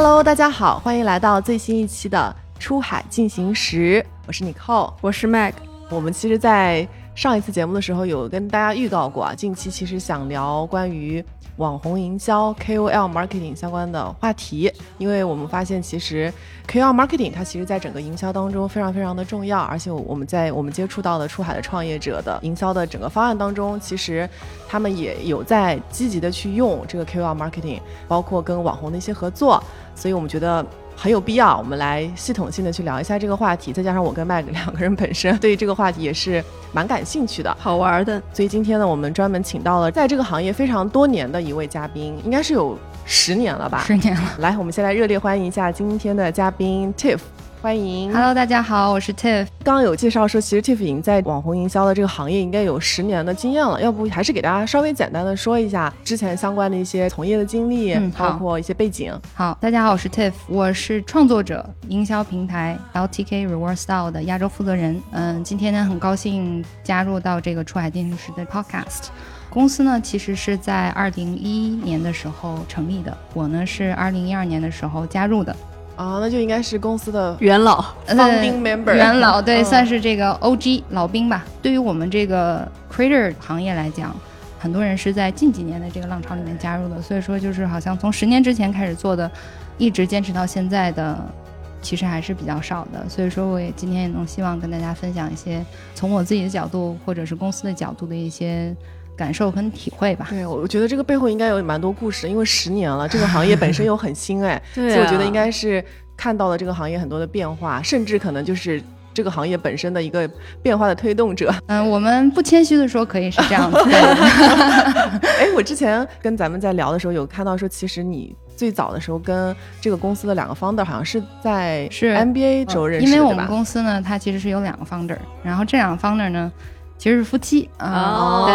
Hello，大家好，欢迎来到最新一期的《出海进行时》，我是 Nicole，我是 Mag。我们其实，在上一次节目的时候有跟大家预告过啊，近期其实想聊关于。网红营销 KOL marketing 相关的话题，因为我们发现其实 KOL marketing 它其实在整个营销当中非常非常的重要，而且我们在我们接触到的出海的创业者的营销的整个方案当中，其实他们也有在积极的去用这个 KOL marketing，包括跟网红的一些合作，所以我们觉得。很有必要，我们来系统性的去聊一下这个话题。再加上我跟麦两个人本身 对这个话题也是蛮感兴趣的，好玩的。所以今天呢，我们专门请到了在这个行业非常多年的一位嘉宾，应该是有十年了吧？十年了。来，我们先来热烈欢迎一下今天的嘉宾 Tiff。欢迎，Hello，大家好，我是 Tiff。刚刚有介绍说，其实 Tiff 已经在网红营销的这个行业应该有十年的经验了。要不还是给大家稍微简单的说一下之前相关的一些从业的经历，嗯包括一些背景。好，大家好，我是 Tiff，我是创作者、营销平台 LTK Reward Style 的亚洲负责人。嗯，今天呢很高兴加入到这个出海进行时的 Podcast。公司呢其实是在二零一一年的时候成立的，我呢是二零一二年的时候加入的。啊，那就应该是公司的元老，founding member，元老对，算是这个 OG 老兵吧。对于我们这个 creator 行业来讲，很多人是在近几年的这个浪潮里面加入的，所以说就是好像从十年之前开始做的，一直坚持到现在的，其实还是比较少的。所以说，我也今天也能希望跟大家分享一些从我自己的角度或者是公司的角度的一些。感受跟体会吧。对，我觉得这个背后应该有蛮多故事，因为十年了，这个行业本身又很新，哎，所以我觉得应该是看到了这个行业很多的变化，甚至可能就是这个行业本身的一个变化的推动者。嗯，我们不谦虚的说，可以是这样子。哎，我之前跟咱们在聊的时候，有看到说，其实你最早的时候跟这个公司的两个 founder 好像是在是 MBA 时候认识的，因为我们公司呢，它其实是有两个 founder，然后这两个 founder 呢。其实是夫妻啊，对，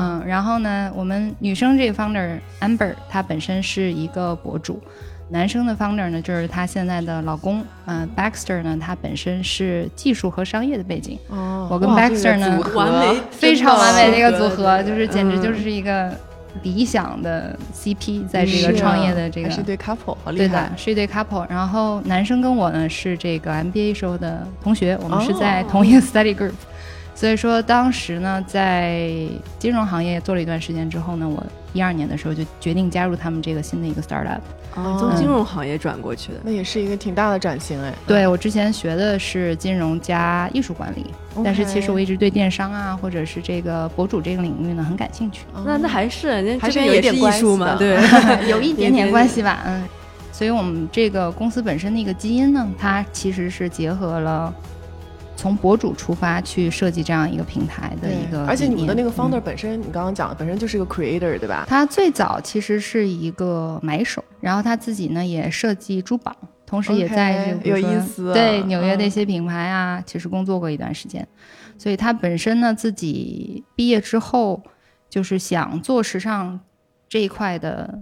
嗯，然后呢，我们女生这个 founder Amber，她本身是一个博主，男生的 founder 呢，就是她现在的老公，嗯，Baxter 呢，他本身是技术和商业的背景，哦，我跟 Baxter 呢，完美，非常完美的一个组合，就是简直就是一个理想的 CP，在这个创业的这个是一对 couple，好厉害，是一对 couple，然后男生跟我呢是这个 MBA 时候的同学，我们是在同一个 study group。所以说，当时呢，在金融行业做了一段时间之后呢，我一二年的时候就决定加入他们这个新的一个 startup。哦，从金融行业转过去的，那也是一个挺大的转型哎。对我之前学的是金融加艺术管理，但是其实我一直对电商啊，或者是这个博主这个领域呢很感兴趣。那那还是那还是有一点艺术嘛，对，有一点点关系吧。嗯，所以我们这个公司本身的一个基因呢，它其实是结合了。从博主出发去设计这样一个平台的一个，而且你们的那个 founder 本身，你刚刚讲的本身就是一个 creator，对吧？他最早其实是一个买手，然后他自己呢也设计珠宝，同时也在有意思对纽约的一些品牌啊，其实工作过一段时间，所以他本身呢自己毕业之后就是想做时尚这一块的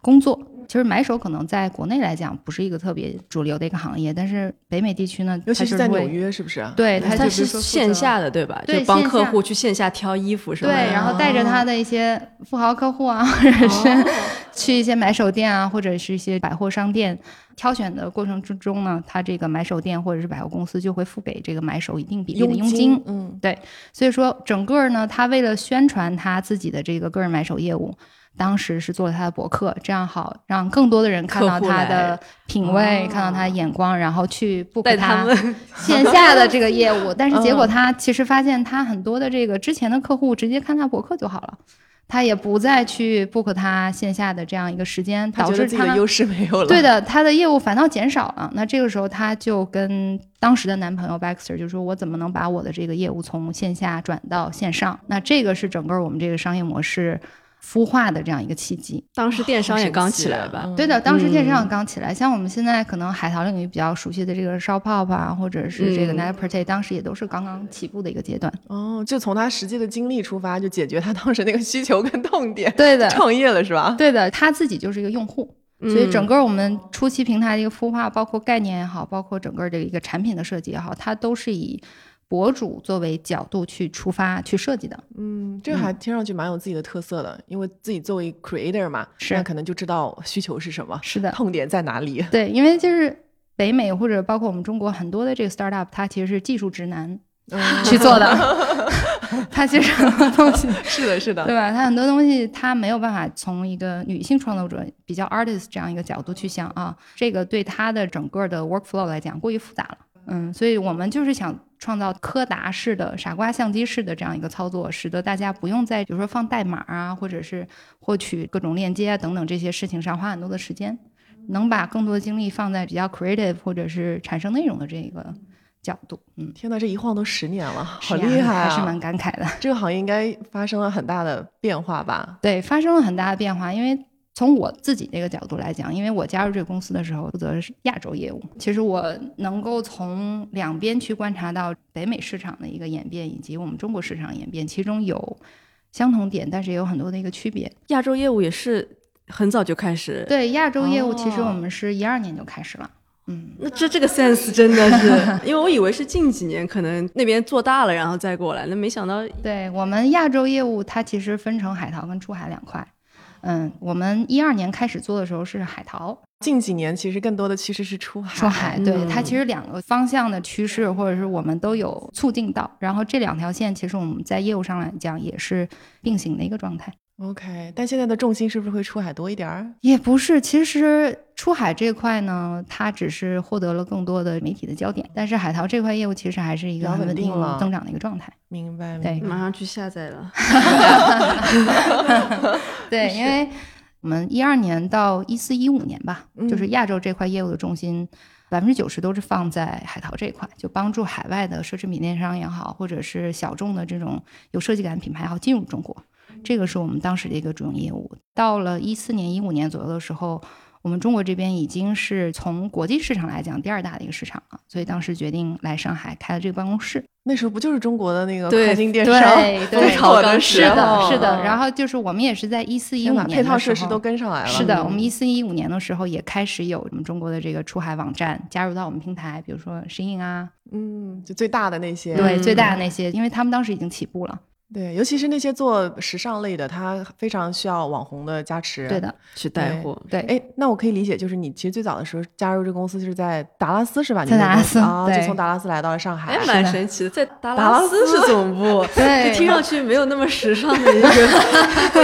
工作。其实买手可能在国内来讲不是一个特别主流的一个行业，但是北美地区呢，尤其是在纽约，是不是？对，它是线下的，对吧？对，帮客户去线下挑衣服，是吧？对，然后带着他的一些富豪客户啊，或者是 去一些买手店啊，或者是一些百货商店挑选的过程之中呢，他这个买手店或者是百货公司就会付给这个买手一定比例的佣金。嗯，对，所以说整个呢，他为了宣传他自己的这个个人买手业务。当时是做了他的博客，这样好让更多的人看到他的品味，看到他的眼光，然后去 book 他 线下的这个业务。但是结果他其实发现，他很多的这个之前的客户直接看他博客就好了，他也不再去 book 他线下的这样一个时间，导致他的优势没有了。对的，他的业务反倒减少了。那这个时候他就跟当时的男朋友 Baxter 就说：“我怎么能把我的这个业务从线下转到线上？”那这个是整个我们这个商业模式。孵化的这样一个契机，当时电商也刚起来吧？对的，当时电商刚起来。像我们现在可能海淘领域比较熟悉的这个 Shopop 啊，或者是这个 n e t p r t e 当时也都是刚刚起步的一个阶段。哦，就从他实际的经历出发，就解决他当时那个需求跟痛点。对的，创业了是吧？对的，他自己就是一个用户，所以整个我们初期平台的一个孵化，包括概念也好，包括整个这一个产品的设计也好，它都是以。博主作为角度去出发去设计的。嗯，这个还听上去蛮有自己的特色的，因为自己作为 creator 嘛，是可能就知道需求是什么，是的，痛点在哪里。对，因为就是北美或者包括我们中国很多的这个 startup，它其实是技术直男 去做的，它其实很多东西 是的，是的，对吧？它很多东西它没有办法从一个女性创作者比较 artist 这样一个角度去想啊，这个对他的整个的 workflow 来讲过于复杂了。嗯，所以我们就是想创造柯达式的、傻瓜相机式的这样一个操作，使得大家不用在比如说放代码啊，或者是获取各种链接啊等等这些事情上花很多的时间，能把更多的精力放在比较 creative 或者是产生内容的这个角度。嗯，天哪，这一晃都十年了，好厉害啊！还是蛮感慨的。这个行业应该发生了很大的变化吧？对，发生了很大的变化，因为。从我自己这个角度来讲，因为我加入这个公司的时候负责的是亚洲业务，其实我能够从两边去观察到北美市场的一个演变，以及我们中国市场演变，其中有相同点，但是也有很多的一个区别。亚洲业务也是很早就开始，对亚洲业务，其实我们是一二年就开始了。嗯，那这这个 sense 真的是，因为我以为是近几年可能那边做大了，然后再过来，那没想到，对我们亚洲业务，它其实分成海淘跟出海两块。嗯，我们一二年开始做的时候是海淘，近几年其实更多的趋势是出海。出海，对它其实两个方向的趋势，或者是我们都有促进到，然后这两条线其实我们在业务上来讲也是并行的一个状态。OK，但现在的重心是不是会出海多一点儿？也不是，其实出海这块呢，它只是获得了更多的媒体的焦点，但是海淘这块业务其实还是一个很稳定增长的一个状态。明白，对，马上去下载了。对，因为我们一二年到一四一五年吧，就是亚洲这块业务的重心，百分之九十都是放在海淘这块，就帮助海外的奢侈品电商也好，或者是小众的这种有设计感品牌也好进入中国。这个是我们当时的一个主营业务。到了一四年、一五年左右的时候，我们中国这边已经是从国际市场来讲第二大的一个市场了，所以当时决定来上海开了这个办公室。那时候不就是中国的那个跨境电商最好的时候？是的，然后就是我们也是在一四一五年配套设施都跟上来了。是的，我们一四一五年的时候也开始有我们中国的这个出海网站加入到我们平台，比如说 Shein 啊，嗯，就最大的那些，对，最大的那些，因为他们当时已经起步了。对，尤其是那些做时尚类的，他非常需要网红的加持，对的，去带货。对，哎，那我可以理解，就是你其实最早的时候加入这个公司是在达拉斯，是吧？在达拉斯啊，就从达拉斯来到了上海，哎，蛮神奇的，在达拉斯是总部，对，听上去没有那么时尚的一个，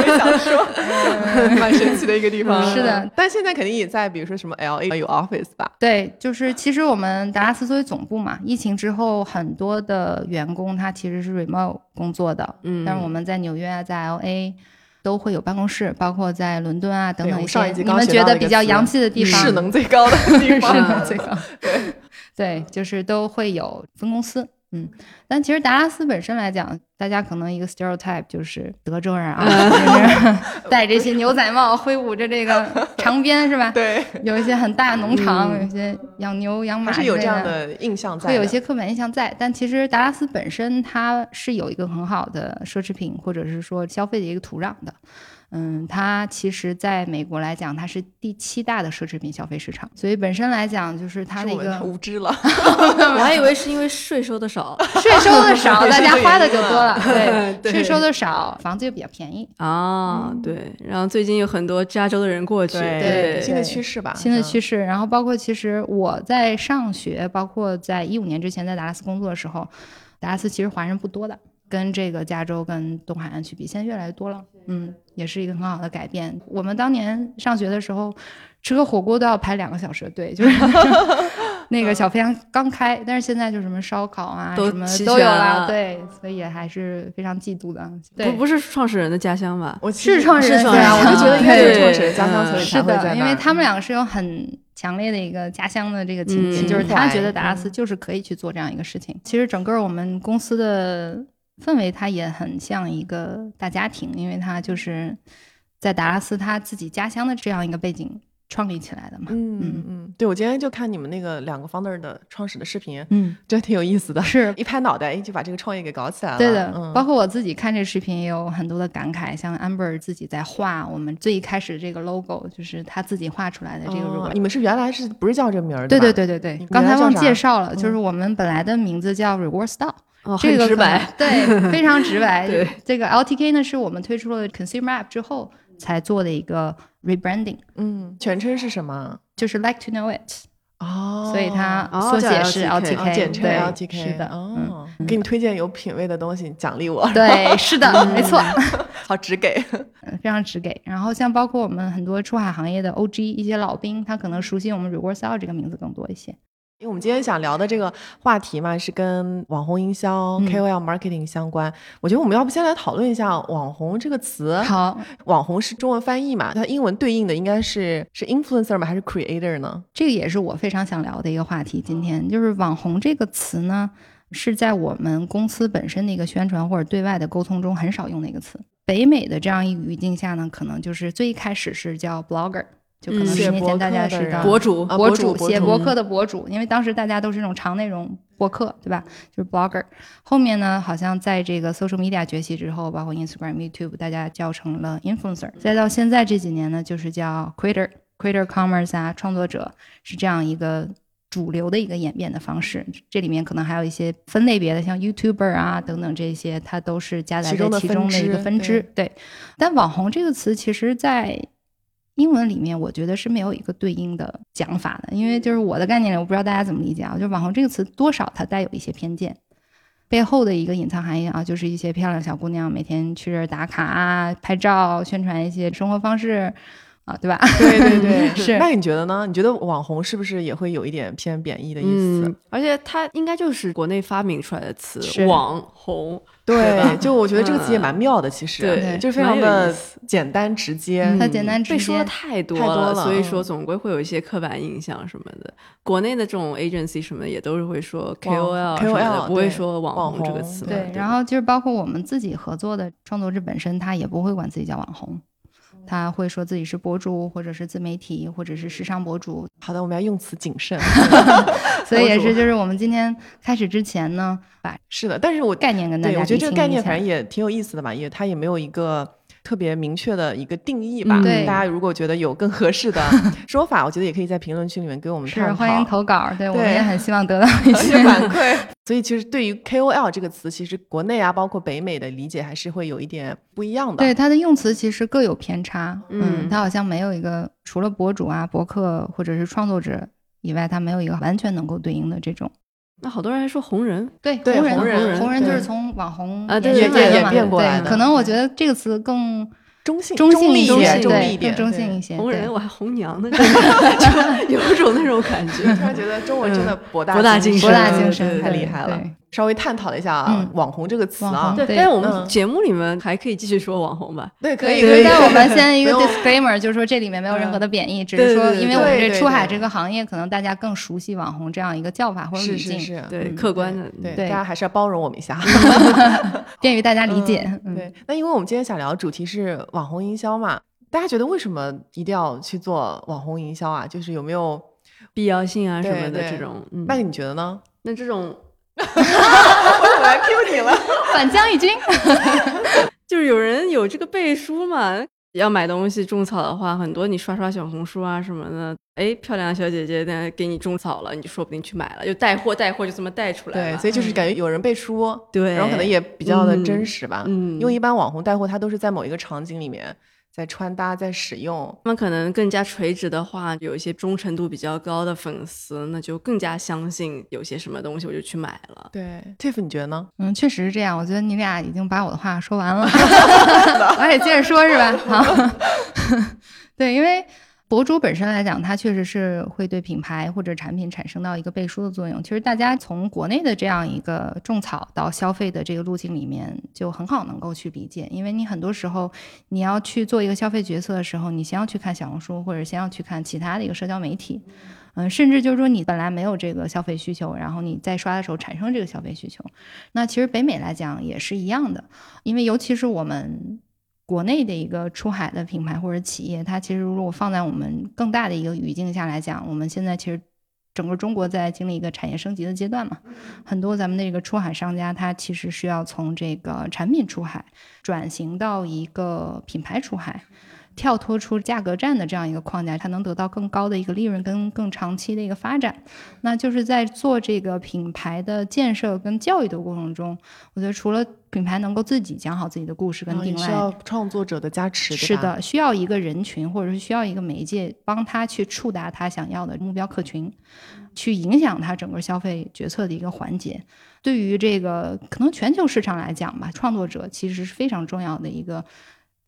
想说，蛮神奇的一个地方。是的，但现在肯定也在，比如说什么 L A 有 office 吧？对，就是其实我们达拉斯作为总部嘛，疫情之后很多的员工他其实是 remote 工作的，嗯，但是我们在。在纽约啊，在 L A 都会有办公室，包括在伦敦啊等等一些你们觉得比较洋气的地方，势能最高的地方，势能最高。对对，就是都会有分公司。嗯，但其实达拉斯本身来讲，大家可能一个 stereotype 就是德州人啊，戴这些牛仔帽，挥舞着这个长鞭，是吧？对，有一些很大农场，有一些养牛养马，是有这样的印象在，会有一些刻板印象在。但其实达拉斯本身它是有一个很好的奢侈品或者是说消费的一个土壤的。嗯，它其实在美国来讲，它是第七大的奢侈品消费市场，所以本身来讲，就是它的一个无知了。我还以为是因为税收的少，税收的少，大家花的就多了。对，税收的少，房子又比较便宜啊。对，然后最近有很多加州的人过去，对，新的趋势吧，新的趋势。然后包括其实我在上学，包括在一五年之前在达拉斯工作的时候，达拉斯其实华人不多的。跟这个加州跟东海岸去比，现在越来越多了，嗯，也是一个很好的改变。我们当年上学的时候，吃个火锅都要排两个小时的队，就是 那个小飞羊刚开，但是现在就什么烧烤啊，什么都有了，对，所以还是非常嫉妒的。不不是创始人的家乡吧？我是创始人家乡，我就觉得应该是创始人家乡，所以才会在，因为他们两个是有很强烈的一个家乡的这个情节，就是他觉得达拉斯就是可以去做这样一个事情。其实整个我们公司的。氛围它也很像一个大家庭，因为它就是在达拉斯他自己家乡的这样一个背景创立起来的嘛。嗯嗯嗯，对，我今天就看你们那个两个 founder 的创始的视频，嗯，真挺有意思的。是 一拍脑袋，哎，就把这个创业给搞起来了。对的，包括我自己看这视频也有很多的感慨，像 Amber 自己在画我们最一开始这个 logo，就是他自己画出来的这个。你们是原来是不是叫这名儿？对对对对对，刚才忘介绍了，就是我们本来的名字叫 Reward Style。哦，很直白。对，非常直白。对，这个 LTK 呢是我们推出了 Consumer App 之后才做的一个 rebranding，嗯，全称是什么？就是 Like to Know It，哦，所以它缩写是 LTK 哦简称对 LTK，是的，嗯，哦，给你推荐有品位的东西，奖励我，对，是的，没错，好直给。嗯非常直给。然后像包括我们很多出海行业的 OG 一些老兵，他可能熟悉我们 Reward Sale 这个名字更多一些。因为我们今天想聊的这个话题嘛，是跟网红营销、嗯 KOL marketing 相关。我觉得我们要不先来讨论一下“网红”这个词。好，网红是中文翻译嘛？它英文对应的应该是是 influencer 吗？还是 creator 呢？这个也是我非常想聊的一个话题。今天就是网红这个词呢，是在我们公司本身的一个宣传或者对外的沟通中很少用的一个词。北美的这样一个语境下呢，可能就是最一开始是叫 blogger，就可能嗯十年前大家是的博主啊博主写博客的博主，因为当时大家都是那种长内容博客，对吧？就是 blogger。后面呢，好像在这个 social media 崛起之后，包括 Instagram、YouTube，大家叫成了 influencer。再到现在这几年呢，就是叫 creator、creator commerce 啊，创作者是这样一个主流的一个演变的方式。这里面可能还有一些分类别的，像 YouTuber 啊等等这些，它都是夹杂在其中的一个分支分支。对，但网红这个词其实在英文里面，我觉得是没有一个对应的讲法的，因为就是我的概念里，我不知道大家怎么理解啊。就是网红这个词，多少它带有一些偏见，背后的一个隐藏含义啊，就是一些漂亮小姑娘每天去这儿打卡啊、拍照、宣传一些生活方式啊，对吧？对对对，是那你觉得呢？你觉得网红是不是也会有一点偏贬义的意思？嗯，而且它应该就是国内发明出来的词，网红。对就我觉得这个词也蛮妙的，其实对就是非常的简单直接。它简单直接被说的接太多太多了所以嗯说总归会有一些刻板印象什么的。国内的这种 agency 什么的也都是会说 KOL 什么 KOL 的，不会说网网红这个词。对，然后就是包括我们自己合作的创作者本身，他也不会管自己叫网红。他会说自己是博主，或者是自媒体，或者是时尚博主，好的，我们要用词谨慎。所以也是就是我们今天开始之前呢，把是的，但是我概念跟大对家我觉得这个概念反正也挺有意思的吧，也它也没有一个特别明确的一个定义吧。嗯对大家如果觉得有更合适的 说法，我觉得也可以在评论区里面给我们探讨。是欢迎投稿，对我们也很希望得到 一些反馈。所以其实对于 KOL 这个词，其实国内啊，包括北美的理解还是会有一点不一样的。对它的用词其实各有偏差，嗯它好像没有一个除了博主啊、博客或者是创作者以外，它没有一个完全能够对应的这种。那好多人还说红人，对对红人，红人红人就是从网红啊对延伸来的嘛对演变过来的对可能我觉得这个词更中性、中性立一点，中性对中立一点，更中性一些。对红人我还红娘呢，就有种那种感觉。突然觉得中文真的博大博大精深博大精深，太厉害了对。稍微探讨了一下啊嗯网红这个词啊但是我嗯们节目里面还可以继续说网红吧。对，可，以，可以。但我们先一个 disclaimer，就是说这里面没有任何的贬义，只是说因为我们这出海这个行业，可能大家更熟悉网红这样一个叫法或者语境，是是是，对，嗯客观的，对，对大家还是要包容我们一下。便于大家理解。嗯，对，那因为我们今天想聊的主题是网红营销嘛，大家觉得为什么一定要去做网红营销啊？就是有没有？必要性啊什么的这种。嗯，那你觉得呢？那这种 我怎么来 Q 你了？反将一军。就是有人有这个背书嘛。要买东西种草的话，很多你刷刷小红书啊什么的，哎，漂亮的小姐姐在给你种草了，你就说不定去买了，就带货带货就这么带出来对，了。所以就是感觉有人背书，对然后可能也比较的真实吧。嗯，因为一般网红带货，他都是在某一个场景里面在穿搭、在使用。他们可能更加垂直的话，有一些忠诚度比较高的粉丝，那就更加相信有些什么东西，我就去买了。对，Tiff，你觉得呢？嗯，确实是这样。我觉得你俩已经把我的话说完了，我也接着说，是吧？好，对，因为博主本身来讲，它确实是会对品牌或者产品产生到一个背书的作用。其实大家从国内的这样一个种草到消费的这个路径里面，就很好能够去理解，因为你很多时候你要去做一个消费决策的时候，你先要去看小红书，或者先要去看其他的一个社交媒体。嗯，甚至就是说你本来没有这个消费需求，然后你在刷的时候产生这个消费需求，那其实北美来讲也是一样的，因为尤其是我们国内的一个出海的品牌或者企业，它其实如果放在我们更大的一个语境下来讲，我们现在其实整个中国在经历一个产业升级的阶段嘛，很多咱们的这个出海商家，他其实需要从这个产品出海转型到一个品牌出海。跳脱出价格战的这样一个框架，才能得到更高的一个利润跟更长期的一个发展。那就是在做这个品牌的建设跟教育的过程中，我觉得除了品牌能够自己讲好自己的故事跟定位，需要创作者的加持。是的，需要一个人群或者是需要一个媒介帮他去触达他想要的目标客群，去影响他整个消费决策的一个环节。对于这个可能全球市场来讲吧，创作者其实是非常重要的一个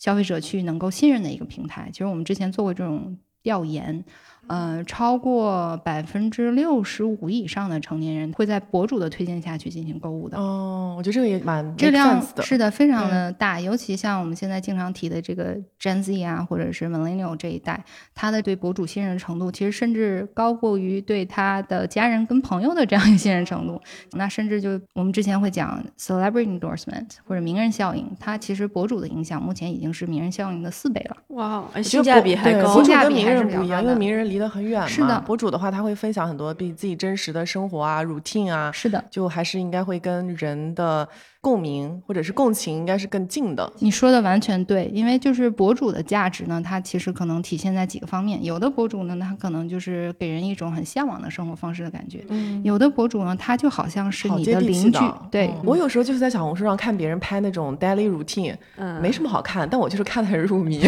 消费者去能够信任的一个平台。其实我们之前做过这种调研。嗯，超过百分之六十五以上的成年人会在博主的推荐下去进行购物的。哦，我觉得这个也蛮质量，是的，非常的大。尤其像我们现在经常提的这个 Gen Z 啊，或者是 Millennial 这一代，他的对博主信任程度，其实甚至高过于对他的家人跟朋友的这样一个信任程度。那甚至就我们之前会讲 Celebrity Endorsement 或者名人效应，它其实博主的影响目前已经是名人效应的四倍了。哇，性价比还高，性价比还是不一样，因为名人离得很远嘛。是的，博主的话，他会分享很多比自己真实的生活啊、routine 啊。是的，就还是应该会跟人的。共鸣或者是共情应该是更近的。你说的完全对，因为就是博主的价值呢，它其实可能体现在几个方面。有的博主呢，他可能就是给人一种很向往的生活方式的感觉；有的博主呢，他就好像是你的邻居。对我有时候就是在小红书上看别人拍那种 daily routine，嗯，没什么好看，但我就是看得很入迷，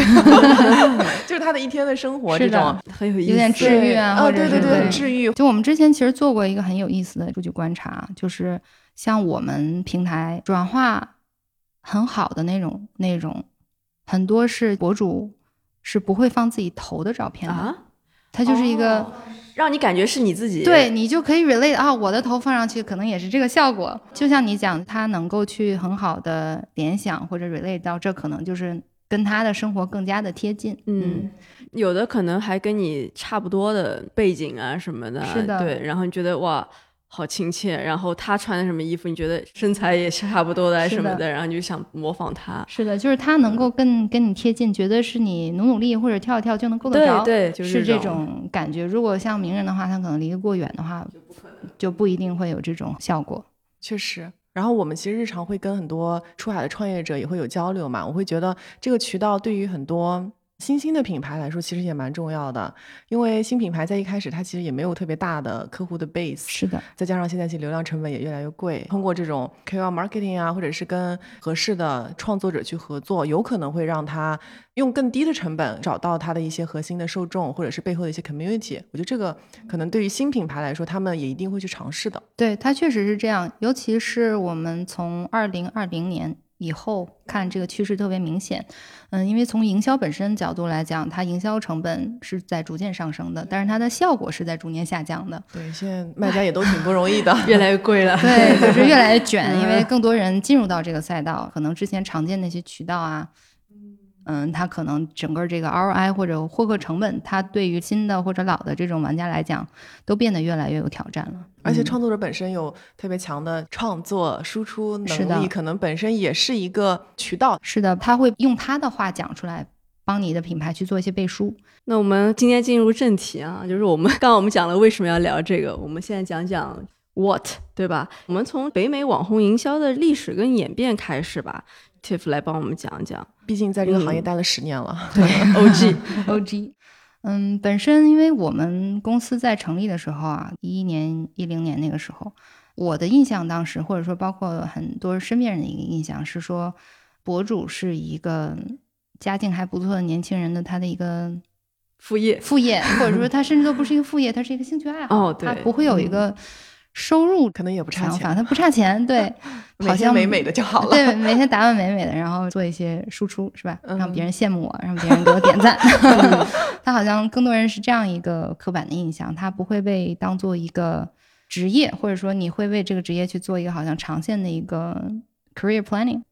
就是他的一天的生活这种很有意思，有点治愈啊，哦，对对对，治愈。就我们之前其实做过一个很有意思的数据观察，就是。像我们平台转化很好的那种内容，很多是博主是不会放自己头的照片的，它就是一个让你感觉是你自己，对你就可以 relate 啊，我的头放上去可能也是这个效果。就像你讲，他能够去很好的联想或者 relate 到这，可能就是跟他的生活更加的贴近。嗯，有的可能还跟你差不多的背景啊什么的，是的，对，然后你觉得哇。好亲切，然后他穿的什么衣服，你觉得身材也是差不多的什么的，然后你就想模仿他。是的，就是他能够跟跟你贴近，觉得是你努努力或者跳一跳就能够得着，对，是这种感觉。如果像名人的话，他可能离得过远的话，就不可能，就不一定会有这种效果。确实，然后我们其实日常会跟很多出海的创业者也会有交流嘛，我会觉得这个渠道对于很多。新兴的品牌来说，其实也蛮重要的，因为新品牌在一开始它其实也没有特别大的客户的 base，是的，再加上现在其实流量成本也越来越贵，通过这种 KOL marketing 啊，或者是跟合适的创作者去合作，有可能会让他用更低的成本找到他的一些核心的受众，或者是背后的一些 community。我觉得这个可能对于新品牌来说，他们也一定会去尝试的。对，它确实是这样，尤其是我们从二零二零年。以后看这个趋势特别明显，嗯，因为从营销本身角度来讲，它营销成本是在逐渐上升的，但是它的效果是在逐年下降的。对，现在卖家也都挺不容易的，越来越贵了。对，就是越来越卷，因为更多人进入到这个赛道，可能之前常见那些渠道啊。嗯，它可能整个这个 ROI 或者获客成本，它对于新的或者老的这种玩家来讲，都变得越来越有挑战了。而且创作者本身有特别强的创作输出能力，可能本身也是一个渠道。是的，他会用他的话讲出来，帮你的品牌去做一些背书。那我们今天进入正题啊，就是我们 刚刚我们讲了为什么要聊这个，我们现在讲讲 What，对吧？我们从北美网红营销的历史跟演变开始吧。Tiff 来帮我们讲讲，毕竟在这个行业待了十年了。对，OG OG，嗯，本身因为我们公司在成立的时候啊，一一年、一零年那个时候，我的印象当时，或者说包括很多身边人的一个印象是说，博主是一个家境还不错的年轻人的他的一个副业，副业，或者说他甚至都不是一个副业，他是一个兴趣爱好。哦，对，他不会有一个。收入可能也不差钱，他不差钱，对，好像美美的就好了。对，每天打扮美美的，然后做一些输出，是吧？让别人羡慕我，让别人给我点赞。他好像更多人是这样一个刻板的印象，他不会被当做一个职业，或者说你会为这个职业去做一个好像长线的一个 career planning。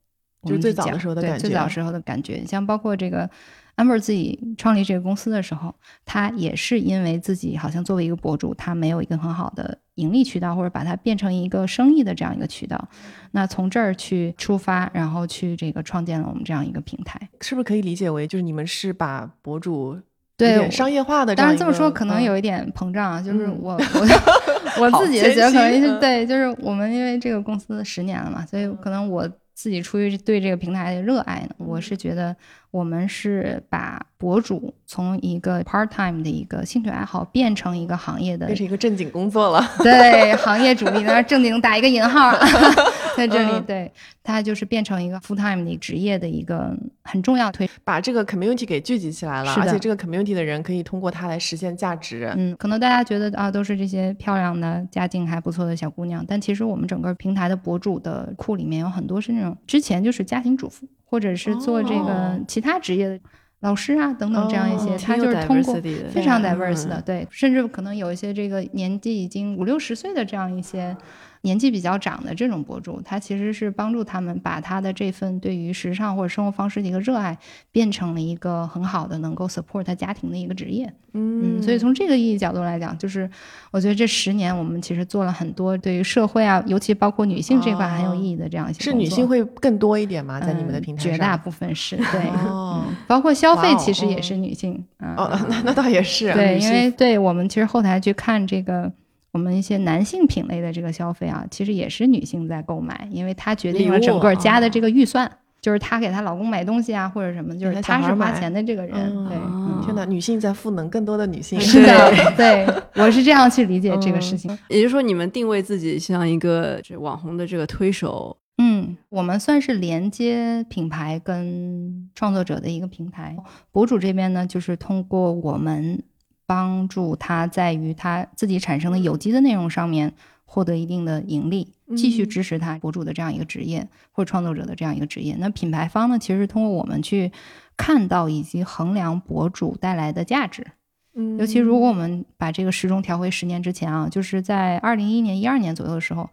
就是最早的时候的感觉，最早时候的感觉，像包括这个。Amber 自己创立这个公司的时候，他也是因为自己好像作为一个博主，他没有一个很好的盈利渠道，或者把它变成一个生意的这样一个渠道。那从这儿去出发，然后去这个创建了我们这样一个平台，是不是可以理解为就是你们是把博主对商业化的？当然这么说可能有一点膨胀，就是我 我我自己的觉得可能是对，就是我们因为这个公司十年了嘛，所以可能我自己出于对这个平台的热爱呢？我是觉得我们是把博主从一个 part time 的一个兴趣爱好变成一个行业的变成一个正经工作了。对，行业主力那正经打一个引号，在这里，对，它就是变成一个 full time 的职业的一个很重要推，把这个 community 给聚集起来了，而且这个 community 的人可以通过它来实现价值。嗯，可能大家觉得啊，都是这些漂亮的、家境还不错的小姑娘，但其实我们整个平台的博主的库里面有很多是那种之前就是家庭主妇，或者是做这个哦。其他职业的老师啊等等这样一些，哦他就是通过非常对 diverse 的，对，甚至可能有一些这个年纪已经五六十岁的这样一些年纪比较长的这种博主，他其实是帮助他们把他的这份对于时尚或者生活方式的一个热爱，变成了一个很好的能够 support 他家庭的一个职业。嗯，所以从这个意义角度来讲，就是我觉得这十年我们其实做了很多对于社会啊，尤其包括女性这块很有意义的这样一些是工作女性会更多一点吗？在你们的嗯平台上？绝大部分是对，哦嗯，包括消费其实也是女性。嗯哦，那那倒也是。对，因为对我们其实后台去看这个。我们一些男性品类的这个消费啊，其实也是女性在购买，因为她决定了整个家的哦这个预算，就是她给她老公买东西啊，或者什么，就是她是花钱的这个人。嗯对，嗯天哪，女性在赋能更多的女性。是的，对，我是这样去理解这个事情。也就是说，你们定位自己像一个这网红的这个推手，嗯，我们算是连接品牌跟创作者的一个平台。博主这边呢，就是通过我们帮助他在于他自己产生的有机的内容上面获得一定的盈利，继续嗯支持他博主的这样一个职业或者创作者的这样一个职业。那品牌方呢，其实是通过我们去看到以及衡量博主带来的价值。嗯尤其如果我们把这个时钟调回十年之前啊，就是在二零一一年、一二年左右的时候，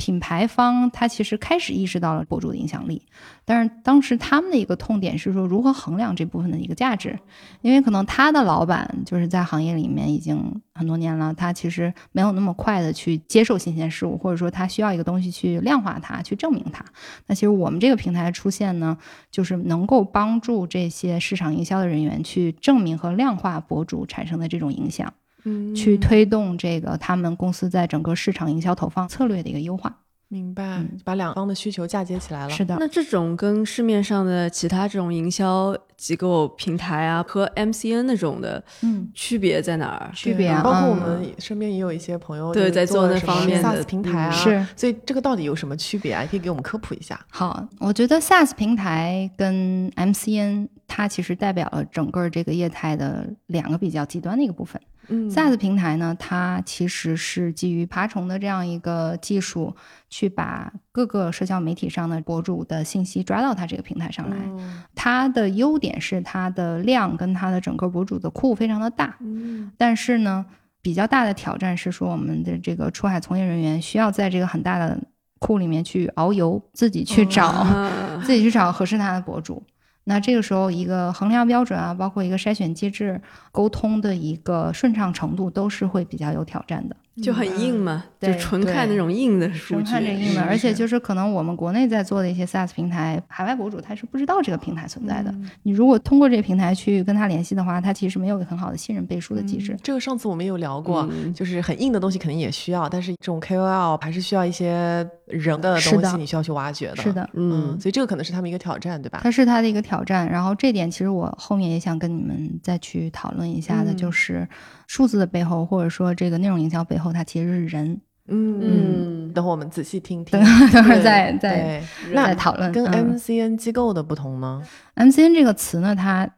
品牌方他其实开始意识到了博主的影响力，但是当时他们的一个痛点是说如何衡量这部分的一个价值，因为可能他的老板就是在行业里面已经很多年了，他其实没有那么快的去接受新鲜事物，或者说他需要一个东西去量化它，去证明它。那其实我们这个平台出现呢，就是能够帮助这些市场营销的人员去证明和量化博主产生的这种影响。嗯去推动这个他们公司在整个市场营销投放策略的一个优化。明白嗯，把两方的需求嫁接起来了。是的，那这种跟市面上的其他这种营销机构平台啊和 MCN 那种的嗯，区别在哪儿？区别啊，包括我嗯们身边也有一些朋友对在做那方面的 SaaS 平台啊，是所以这个到底有什么区别啊？可以给我们科普一下。好，我觉得 SaaS 平台跟 MCN 它其实代表了整个这个业态的两个比较极端的一个部分。嗯 SaaS 平台呢，它其实是基于爬虫的这样一个技术，去把各个社交媒体上的博主的信息抓到它这个平台上来。嗯它的优点是它的量跟它的整个博主的库非常的大，嗯但是呢，比较大的挑战是说，我们的这个出海从业人员需要在这个很大的库里面去遨游，自己去找，啊自己去找合适他的博主。那这个时候，一个衡量标准啊，包括一个筛选机制、沟通的一个顺畅程度，都是会比较有挑战的。就很硬嘛，就对纯看那种硬的数纯，看这硬的，而且就是可能我们国内在做的一些 SaaS 平台，海外博主他是不知道这个平台存在的。嗯你如果通过这个平台去跟他联系的话，他其实没有很好的信任背书的机制。嗯这个上次我们有聊过，嗯就是很硬的东西肯定也需要，但是这种 KOL 还是需要一些人的东西，你需要去挖掘的。是，的，嗯嗯，所以这个可能是他们一个挑战，对吧？它是他的一个挑战。然后这点其实我后面也想跟你们再去讨论一下的，嗯就是数字的背后，或者说这个内容营销背后，它其实是人。嗯嗯等会我们仔细听听等。会儿再再，再讨论。跟嗯 MCN 机构的不同呢？MCN 这个词呢，它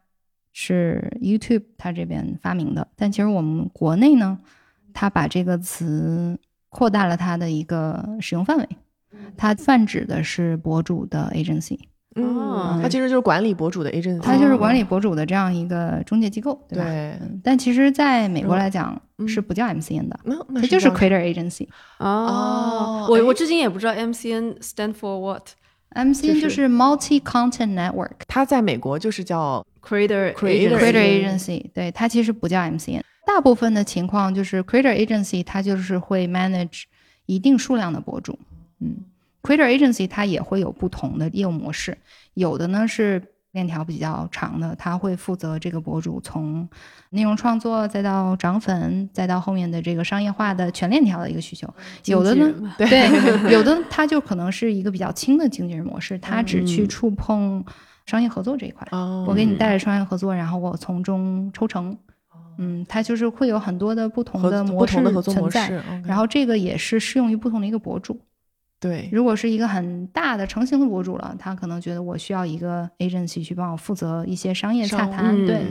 是 YouTube 它这边发明的，但其实我们国内呢，它把这个词扩大了它的一个使用范围，它泛指的是博主的 agency，哦嗯，它其实就是管理博主的 agency，它就是管理博主的这样一个中介机构，对吧？对，嗯但其实在美国来讲嗯是不叫 MCN 的，它就是 creator agency。哦哦，我哎我至今也不知道 MCN stand for what MCN 就就是 multi content network。它在美国就是叫 creator Creator agency，对它其实不叫 MCN。大部分的情况就是 creator agency，它就是会 manage 一定数量的博主。嗯，creator agency 它也会有不同的业务模式，有的呢是链条比较长的，它会负责这个博主从内容创作，再到涨粉，再到后面的这个商业化的全链条的一个需求。有的呢对，有的它就可能是一个比较轻的经纪人模式，它只去嗯触碰商业合作这一块。哦我给你带来商业合作，然后我从中抽成。嗯，它就是会有很多的不同的模式的存在，然后这个也是适用于不同的一个博主。对，如果是一个很大的成型的博主了，他可能觉得我需要一个 agency 去帮我负责一些商业洽谈，对，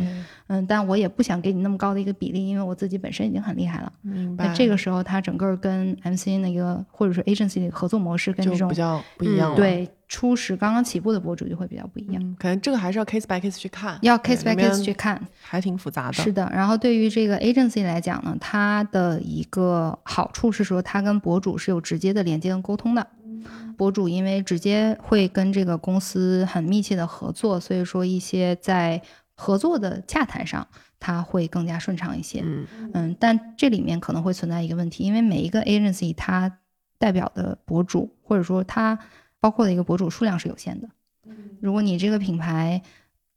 嗯嗯，但我也不想给你那么高的一个比例，因为我自己本身已经很厉害了。明白。那这个时候，他整个跟 MCN 的一个或者说 agency 的一个合作模式跟这种比较不一样了。对初始刚刚起步的博主就会比较不一样，嗯，可能这个还是要 case by case 去看，要 case by case 去看。还挺复杂的。是的，然后对于这个 agency 来讲呢，它的一个好处是说，它跟博主是有直接的连接跟沟通的。博主因为直接会跟这个公司很密切的合作，所以说一些在合作的洽谈上，它会更加顺畅一些。嗯嗯，但这里面可能会存在一个问题，因为每一个 agency 它代表的博主，或者说它包括的一个博主数量是有限的。如果你这个品牌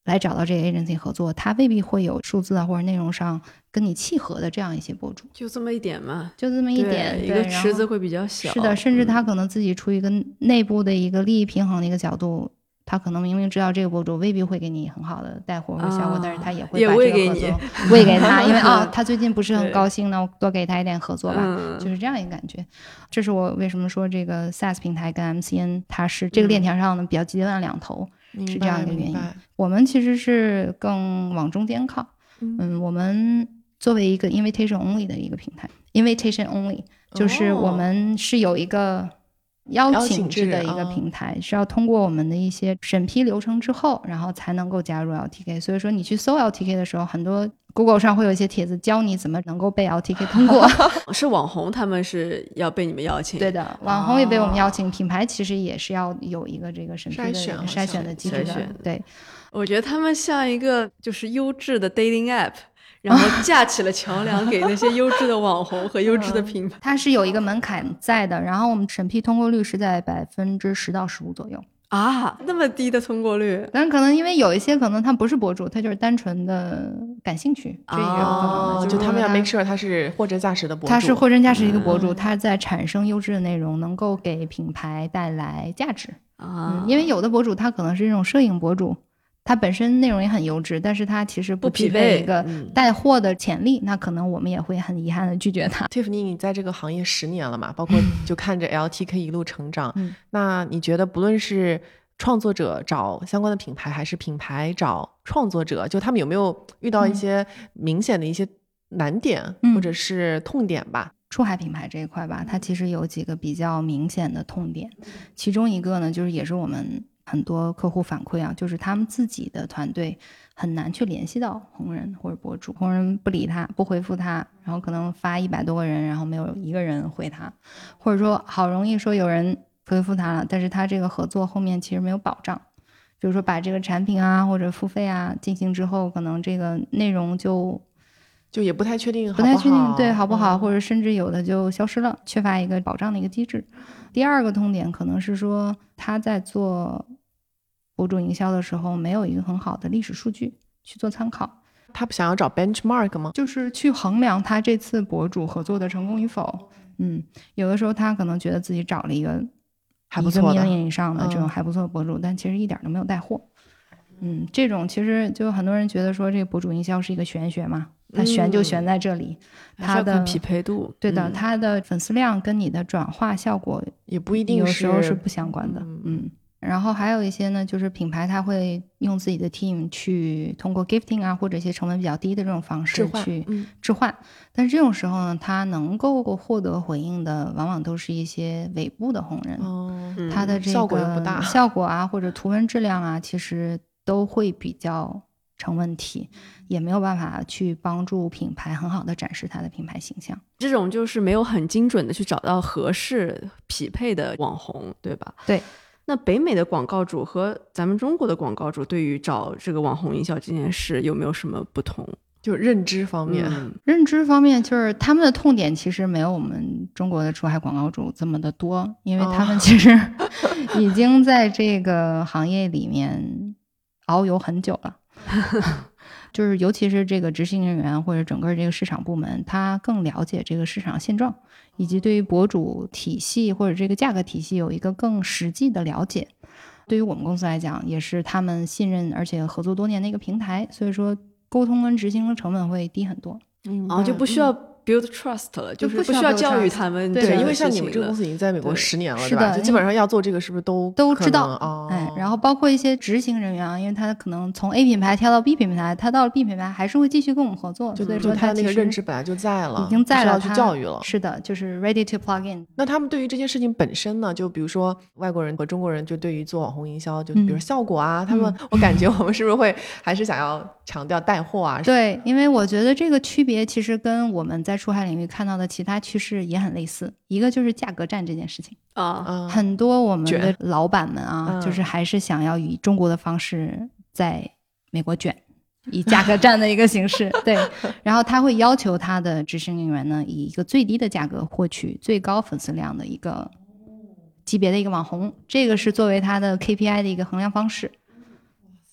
来找到这个 agency 合作，它未必会有数字啊或者内容上跟你契合的这样一些博主，就这么一点嘛，就这么一点，一个池子会比较小。是的，甚至嗯他可能自己出于一个内部的一个利益平衡的一个角度。他可能明明知道这个博主未必会给你很好的带货或者效果，啊但是他也会把这个合作 喂给他，因为 啊，他最近不是很高兴，那我多给他一点合作吧。嗯，就是这样一个感觉。这是我为什么说这个 SaaS 平台跟 MCN 它是这个链条上的比较极端的两头。明是这样一个原因我们其实是更往中间靠。嗯嗯，我们作为一个 invitation only 的一个平台，invitation only 就是我们是有一个。邀邀请请制的一个哦平台、是要通过我们的一些审批流程之后，然后才能够加入 LTK。所以说你去搜 LTK 的时候，很多 Google 上会有一些帖子教你怎么能够被 LTK 通过。是网红，他们是要被你们邀请。对的，网红也被我们邀请，品牌其实也是要有一个这个审批的筛选的机制的。对，我觉得他们像一个就是优质的 dating app，然后架起了桥梁给那些优质的网红和优质的品牌。它是有一个门槛在的，然后我们审批通过率是在百分之十到十五左右。啊，那么低的通过率，但可能因为有一些可能他不是博主，他就是单纯的感兴趣，这也有可能哦，就他们要 make sure 他是货真价实的博主，他是货真价实一个博主，嗯他在产生优质的内容，能够给品牌带来价值。啊嗯，，因为有的博主他可能是这种摄影博主，他本身内容也很优质，但是它其实不具匹配备一个嗯带货的潜力，那可能我们也会很遗憾的拒绝它。Tiffany，你在这个行业十年了嘛？包括 就看着 LTK 一路成长，嗯那你觉得不论是创作者找相关的品牌，还是品牌找创作者，就他们有没有遇到一嗯些明显的一些难点、嗯或者是痛点吧？出海品牌这一块吧，它其实有几个比较明显的痛点，其中一个呢，就是也是我们很多客户反馈啊，就是他们自己的团队很难去联系到红人或者博主，红人不理他，不回复他，然后可能发一百多个人，然后没有一个人回他，或者说好容易说有人回复他了，但是他这个合作后面其实没有保障。比如说把这个产品啊或者付费啊进行之后，可能这个内容就就也不太确定好不太确定对好不好，嗯或者甚至有的就消失了，缺乏一个保障的一个机制。第二个痛点可能是说他在做博主营销的时候没有一个很好的历史数据去做参考，他不想要找 benchmark 吗？就是去衡量他这次博主合作的成功与否。嗯，有的时候他可能觉得自己找了一个还不错的 million 以上的这种嗯还不错的博主，但其实一点都没有带货。嗯，这种其实就很多人觉得说这个博主营销是一个玄学嘛，它玄就玄在这里，它的匹配度。对的，嗯它的粉丝量跟你的转化效果也不一定有时候是不相关的。嗯嗯，然后还有一些呢，就是品牌它会用自己的 team 去通过 gifting 啊，或者一些成本比较低的这种方式去嗯置换。但是这种时候呢，它能够获得回应的，往往都是一些尾部的红人，哦，嗯它的这个效果又不大 效果啊，或者图文质量啊，其实都会比较成问题，也没有办法去帮助品牌很好的展示它的品牌形象。这种就是没有很精准的去找到合适匹配的网红，对吧？对。那北美的广告主和咱们中国的广告主对于找这个网红营销这件事有没有什么不同？就认知方面，嗯 认知方面，就是他们的痛点其实没有我们中国的出海广告主这么的多，因为他们哦其实已经在这个行业里面遨游很久了。就是尤其是这个执行人员或者整个这个市场部门，他更了解这个市场现状，以及对于博主体系或者这个价格体系有一个更实际的了解。对于我们公司来讲，也是他们信任而且合作多年的一个平台，所以说沟通跟执行的成本会低很多。嗯啊就不需要 build trust 了，就是不需要教育他们对因为像你们这个公司已经在美国十年了，是对吧？就基本上要做这个，是不是都都知道？哎，然后包括一些执行人员啊，因为他可能从 A 品牌跳到 B 品牌，他到了 B 品牌还是会继续跟我们合作，就所以说他的那个认知本来就在了，已经在了，去他教育了。是的，就是 ready to plug in。那他们对于这件事情本身呢，就比如说外国人和中国人，就对于做网红营销，就比如嗯效果啊，他们我感觉我们是不是会还是想要强调带货啊？对，因为我觉得这个区别其实跟我们在出海领域看到的其他趋势也很类似，一个就是价格战这件事情。啊，嗯，很多我们的老板们啊，嗯就是还是想要以中国的方式在美国卷，以价格战的一个形式，对。然后他会要求他的执行人员呢，以一个最低的价格获取最高粉丝量的一个级别的一个网红，这个是作为他的 KPI 的一个衡量方式。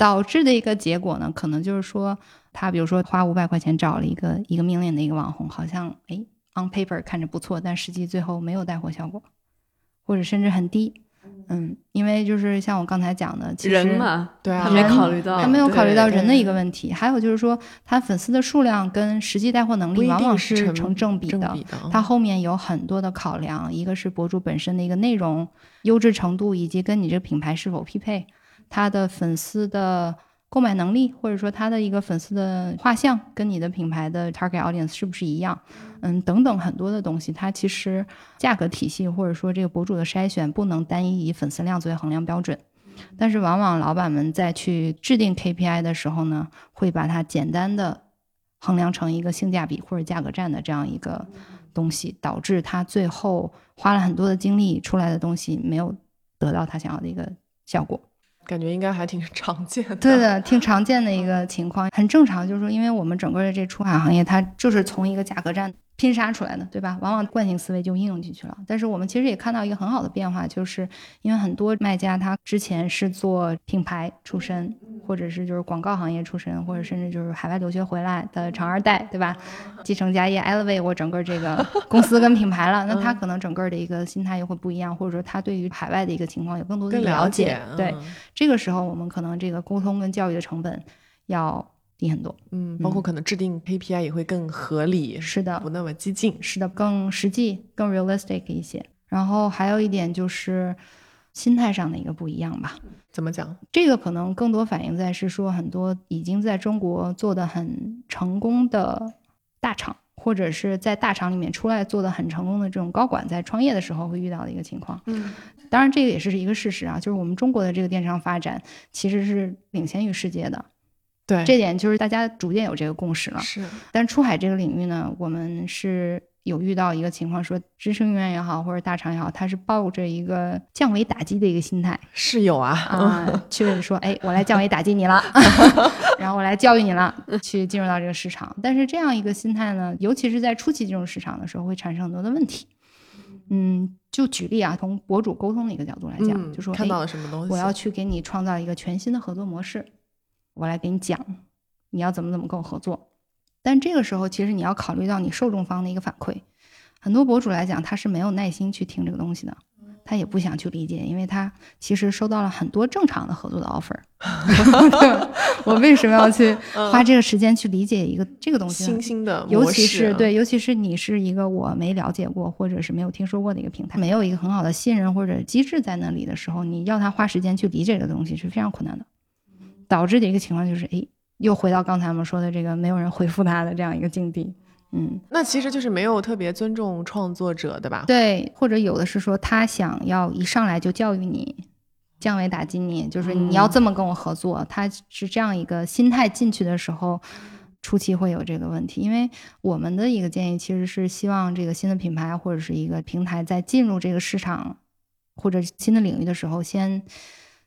导致的一个结果呢，可能就是说，他比如说花五百块钱找了一个一个命令的一个网红，好像哎 on paper 看着不错，但实际最后没有带货效果，或者甚至很低。嗯，因为就是像我刚才讲的，其实人嘛，对啊，他没考虑到，他没有考虑到人的一个问题，还有就是说，他粉丝的数量跟实际带货能力往往是成成正比的。比的，它后面有很多的考量，一个是博主本身的一个内容优质程度，以及跟你这个品牌是否匹配，他的粉丝的购买能力，或者说他的一个粉丝的画像跟你的品牌的 target audience 是不是一样，嗯，等等很多的东西，它其实价格体系或者说这个博主的筛选不能单一以粉丝量作为衡量标准。但是往往老板们在去制定 KPI 的时候呢，会把它简单的衡量成一个性价比或者价格战的这样一个东西，导致他最后花了很多的精力出来的东西没有得到他想要的一个效果。感觉应该还挺常见的。对的，挺常见的一个情况，很正常。就是说，因为我们整个的这出海行业，它就是从一个价格战拼杀出来的，对吧？往往惯性思维就应用进去了。但是我们其实也看到一个很好的变化，就是因为很多卖家他之前是做品牌出身，或者是就是广告行业出身，或者甚至就是海外留学回来的长二代，对吧？继承家业，elevate 我整个这个公司跟品牌了，那他可能整个的一个心态又会不一样，或者说他对于海外的一个情况有更多的更了解。对，嗯这个时候我们可能这个沟通跟教育的成本要低很多。嗯，包括可能制定 KPI 也会更合理，是的不，那么激进。是的，更实际、更 realistic 一些。然后还有一点就是心态上的一个不一样吧。怎么讲？这个可能更多反映在是说很多已经在中国做的很成功的大厂，或者是在大厂里面出来做的很成功的这种高管，在创业的时候会遇到的一个情况。嗯，当然，这个也是一个事实啊，就是我们中国的这个电商发展其实是领先于世界的，对，这点就是大家逐渐有这个共识了。是但出海这个领域呢，我们是有遇到一个情况，说执行人员也好，或者大厂也好，他是抱着一个降维打击的一个心态是有啊，啊，去说，哎，我来降维打击你了，然后我来教育你了，去进入到这个市场。但是这样一个心态呢，尤其是在初期进入市场的时候，会产生很多的问题。嗯，就举例啊，从博主沟通的一个角度来讲，嗯就说，看到哎，了什么东西？我要去给你创造一个全新的合作模式，我来给你讲，你要怎么怎么跟我合作。但这个时候，其实你要考虑到你受众方的一个反馈。很多博主来讲，他是没有耐心去听这个东西的，他也不想去理解，因为他其实收到了很多正常的合作的 offer。我为什么要去 花这个时间去理解一个这个东西呢？新兴的尤其是对，尤其是你是一个我没了解过或者是没有听说过的一个平台，没有一个很好的信任或者机制在那里的时候，你要他花时间去理解这个东西是非常困难的，导致的一个情况就是，哎，又回到刚才我们说的这个没有人回复他的这样一个境地。嗯，那其实就是没有特别尊重创作者，对吧？对，或者有的是说他想要一上来就教育你，降维打击你，就是你嗯要这么跟我合作，他是这样一个心态进去的时候，初期会有这个问题。因为我们的一个建议其实是希望这个新的品牌或者是一个平台在进入这个市场或者新的领域的时候，先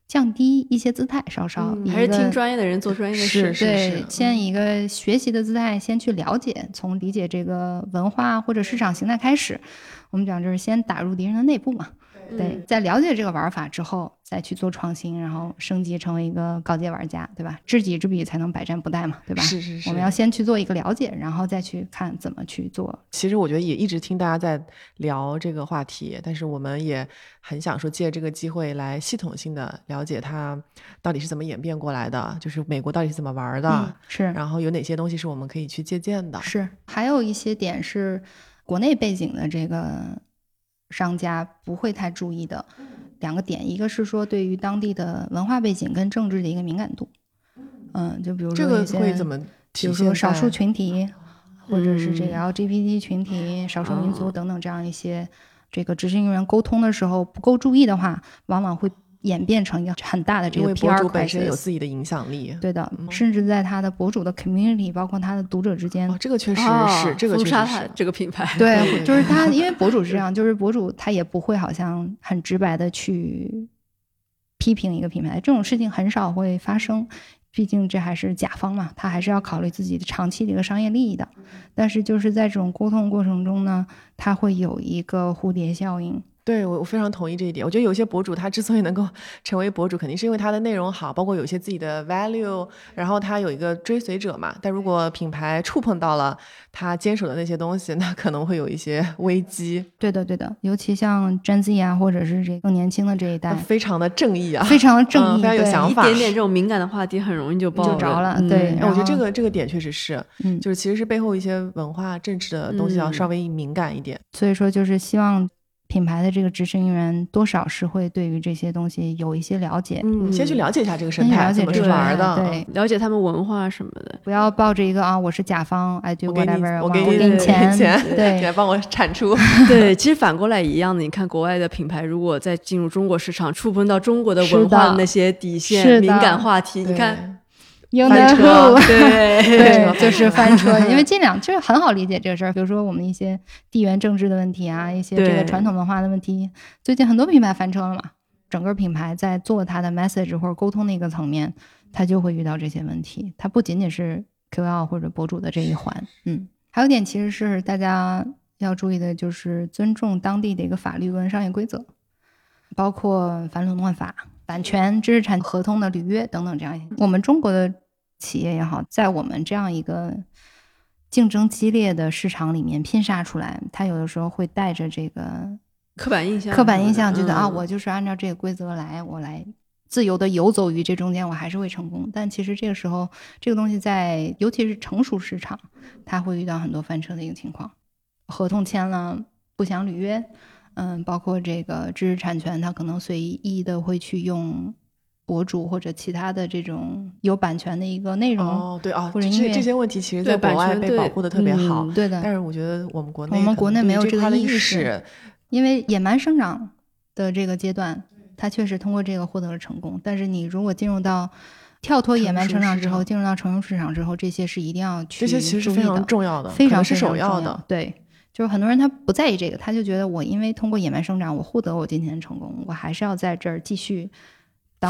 降低一些姿态，稍稍、嗯还是听专业的人做专业的事。对，先以一个学习的姿态，先去了解，从理解这个文化或者市场形态开始。我们讲就是先打入敌人的内部嘛，对，在了解这个玩法之后，再去做创新，然后升级成为一个高阶玩家，对吧？知己知彼才能百战不殆嘛，对吧？是是是。我们要先去做一个了解，然后再去看怎么去做。其实我觉得也一直听大家在聊这个话题，但是我们也很想说借这个机会来系统性的了解它到底是怎么演变过来的，就是美国到底是怎么玩的，是，然后有哪些东西是我们可以去借鉴的，是，还有一些点是国内背景的这个。商家不会太注意的两个点，一个是说对于当地的文化背景跟政治的一个敏感度，嗯，就比如说这个会怎么，比如说少数群体，或者是这个 LGBT 群体、少数民族等等这样一些，这个执行人员沟通的时候不够注意的话，往往会。演变成一个很大的这个 PR 本身有自己的影响力，对的，甚至在他的博主的 community，包括他的读者之间，这个确实是这个确实是。这个品牌，对，就是他，因为博主是这样，就是博主他也不会好像很直白的去批评一个品牌，这种事情很少会发生，毕竟这还是甲方嘛，他还是要考虑自己的长期的一个商业利益的，但是就是在这种沟通过程中呢，他会有一个蝴蝶效应。对我，我非常同意这一点。我觉得有些博主他之所以能够成为博主，肯定是因为他的内容好，包括有一些自己的 value，然后他有一个追随者嘛。但如果品牌触碰到了他坚守的那些东西，那可能会有一些危机。对的，对的，尤其像 Gen Z 啊，或者是这更年轻的这一代，非常的正义啊，非常的正义，非常有想法。一点点这种敏感的话题，很容易就爆着了。对，我觉得这个这个点确实是，嗯，就是其实是背后一些文化、政治的东西要稍微敏感一点。所以说，就是希望。品牌的这个执行员多少是会对于这些东西有一些了解，嗯，先去了解一下这个生态怎么玩的，对，了解他们文化什么的，不要抱着一个啊，我是甲方，I do whatever，我给你钱，对，你来帮我产出，对，其实反过来一样的，你看国外的品牌，如果在进入中国市场，触碰到中国的文化的那些底线、敏感话题，你看。翻车，对对，就是翻 车。因为这两就是很好理解这个事儿。比如说我们一些地缘政治的问题啊，一些这个传统文化的问题，最近很多品牌翻车了嘛。整个品牌在做它的 message 或者沟通的一个层面，它就会遇到这些问题。它不仅仅是 QL 或者博主的这一环，嗯，还有点其实是大家要注意的，就是尊重当地的一个法律跟商业规则，包括反垄断法、版权、知识产合同的履约等等这样一些。我们中国的。企业也好，在我们这样一个竞争激烈的市场里面拼杀出来，他有的时候会带着这个刻板印象，刻板印象觉得啊，我就是按照这个规则来，我来自由的游走于这中间，我还是会成功。但其实这个时候，这个东西在尤其是成熟市场，它会遇到很多翻车的一个情况，合同签了不想履约，嗯，包括这个知识产权，它可能随意的会去用。博主或者其他的这种有版权的一个内容，哦，对啊，或者这这些问题，其实在国外被保护的特别好，对的。但是我觉得我们国内，我们国内没有这个意识，因为野蛮生长的这个阶段，它确实通过这个获得了成功。但是你如果进入到跳脱野蛮成长之后，进入到成熟市场之后，这些是一定要去这些其实非常重要的，非常是首要的。对，就是很多人他不在意这个，他就觉得我因为通过野蛮生长，我获得我今天的成功，我还是要在这儿继续。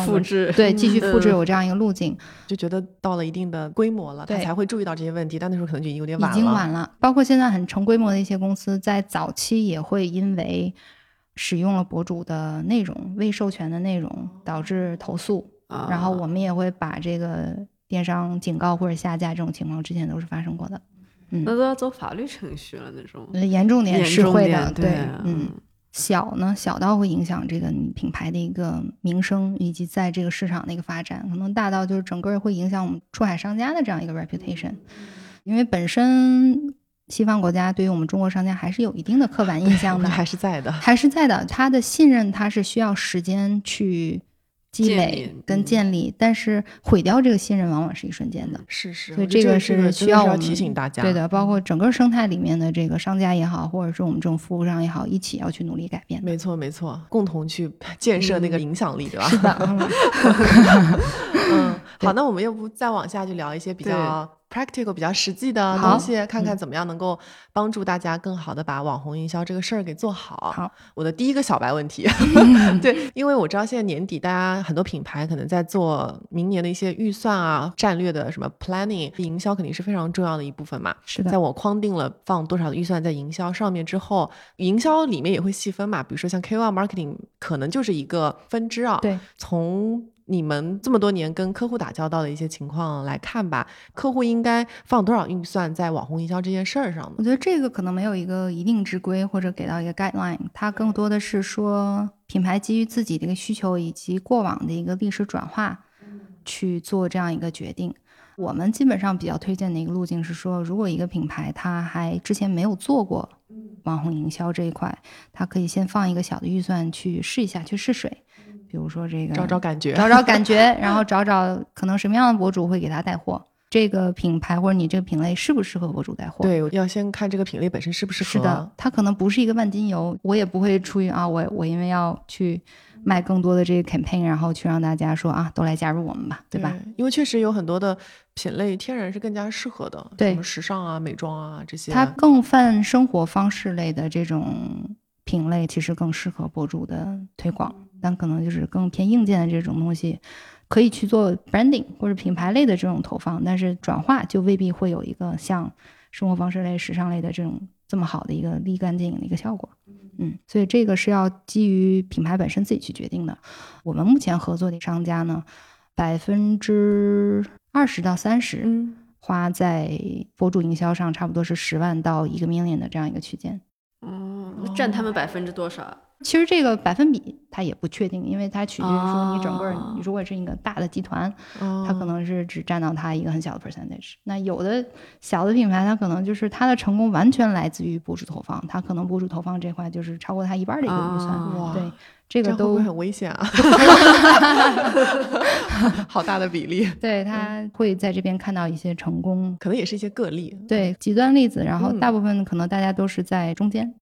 复制对，继续复制有这样一个路径，就觉得到了一定的规模了，他才会注意到这些问题。但那时候可能就已经有点晚了。已经晚了。包括现在很成规模的一些公司，在早期也会因为使用了博主的内容未授权的内容导致投诉，然后我们也会把这个电商警告或者下架这种情况，之前都是发生过的。嗯，那都要走法律程序了，那种严重点是会的，对，嗯。小呢，小到会影响这个你品牌的一个名声，以及在这个市场的一个发展；可能大到就是整个会影响我们出海商家的这样一个 reputation。因为本身西方国家对于我们中国商家还是有一定的刻板印象的，还是在的，还是在的。他的信任他是需要时间去。积累跟建立，但是毁掉这个信任往往是一瞬间的。是是，所以这个是需要我们提醒大家。对的，包括整个生态里面的这个商家也好，或者是我们这种服务商也好，一起要去努力改变。没错没错，共同去建设那个影响力，对吧？是的。嗯，好，那我们要不再往下去聊一些比较 practical 比较实际的好东西，看嗯看怎么样能够帮助大家更好的把网红营销这个事儿给做好。好，我的第一个小白问题，对，因为我知道现在年底，大家很多品牌可能在做明年的一些预算啊、战略的什么 planning，营销肯定是非常重要的一部分嘛。是的在，我框定了放多少的预算在营销上面之后，营销里面也会细分嘛，比如说像 KOL marketing 可能就是一个分支啊。对，从你们这么多年跟客户打交道的一些情况来看吧，客户应该放多少预算在网红营销这件事儿上呢？我觉得这个可能没有一个一定之规或者给到一个 guideline，它更多的是说品牌基于自己的一个需求以及过往的一个历史转化去做这样一个决定。我们基本上比较推荐的一个路径是说，如果一个品牌它还之前没有做过网红营销这一块，它可以先放一个小的预算去试一下，去试水。比如说这个找找感觉，找找感觉，然后找找可能什么样的博主会给他带货，这个品牌或者你这个品类适不适合博主带货？，对，要先看这个品类本身适不适合。是的，它可能不是一个万金油，我也不会出于啊，我我因为要去卖更多的这个 campaign，然后去让大家说啊，都来加入我们吧，对吧？？因为确实有很多的品类天然是更加适合的，对什么时尚啊、美妆啊这些。它更泛生活方式类的这种品类，其实更适合博主的推广，但可能就是更偏硬件的这种东西。可以去做 branding 或者品牌类的这种投放，但是转化就未必会有一个像生活方式类、时尚类的这种这么好的一个立竿见影的一个效果。嗯，所以这个是要基于品牌本身自己去决定的。我们目前合作的商家呢，百分之二十到三十嗯，花在博主营销上，差不多是十万到一个 million 的这样一个区间。嗯，那占他们百分之多少？其实这个百分比它也不确定，因为它取决于说你整个，哦你如果是一个大的集团，它它可能是只占到它一个很小的 percentage。那有的小的品牌，它可能就是它的成功完全来自于博主投放，它可能博主投放这块就是超过它一半的一个预算。对，这个都很危险啊？好大的比例，对，它会在这边看到一些成功，可能也是一些个例。对极端例子，然后嗯大部分可能大家都是在中间。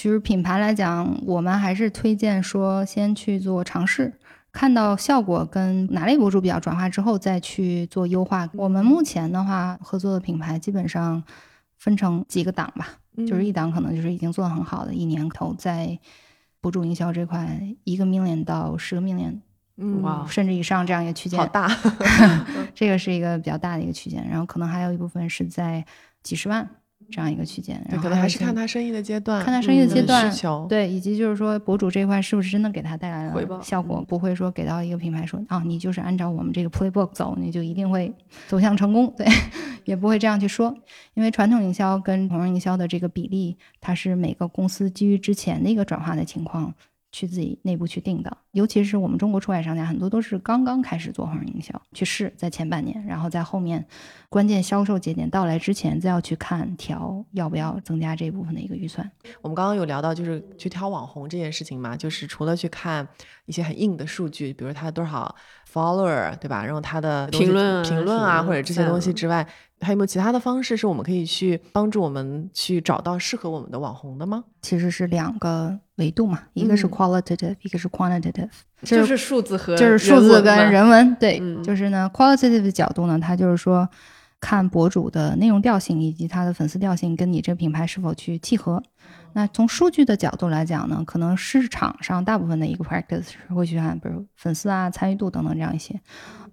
其实品牌来讲，我们还是推荐说先去做尝试，看到效果跟哪类博主比较转化之后，再去做优化。我们目前的话，合作的品牌基本上分成几个档吧，就是一档可能就是已经做的很好的，一年投在博主营销这块一个 million 到十个 million，嗯甚至以上这样一个区间。好大，这个是一个比较大的一个区间，然后可能还有一部分是在几十万这样一个区间，对，可能还是看他生意的阶段，看他生意的阶嗯段需求。对，以及就是说博主这一块是不是真的给他带来回报了效果，嗯不会说给到一个品牌说啊，你就是按照我们这个 playbook 走，你就一定会走向成功，对，也不会这样去说，因为传统营销跟同人营销的这个比例，它是每个公司基于之前的一个转化的情况。去自己内部去定的，尤其是我们中国出海商家，很多都是刚刚开始做红人营销，去试在前半年，然后在后面关键销售节点到来之前，再要去看调要不要增加这一部分的一个预算。我们刚刚有聊到，就是去挑网红这件事情嘛，就是除了去看一些很硬的数据，比如他多少 follower，对吧？然后他的评论啊评论啊，或者这些东西之外，还有没有其他的方式是我们可以去帮助我们去找到适合我们的网红的吗？其实是两个维度嘛，一个是嗯 qualitative，、一个是 quantitative，就是数字和就是数字跟人文。对，嗯就是呢 qualitative 的角度呢，它就是说看博主的内容调性以及他的粉丝调性跟你这个品牌是否去契合。那从数据的角度来讲呢，可能市场上大部分的一个 practice 是会去看，比如粉丝啊、参与度等等这样一些。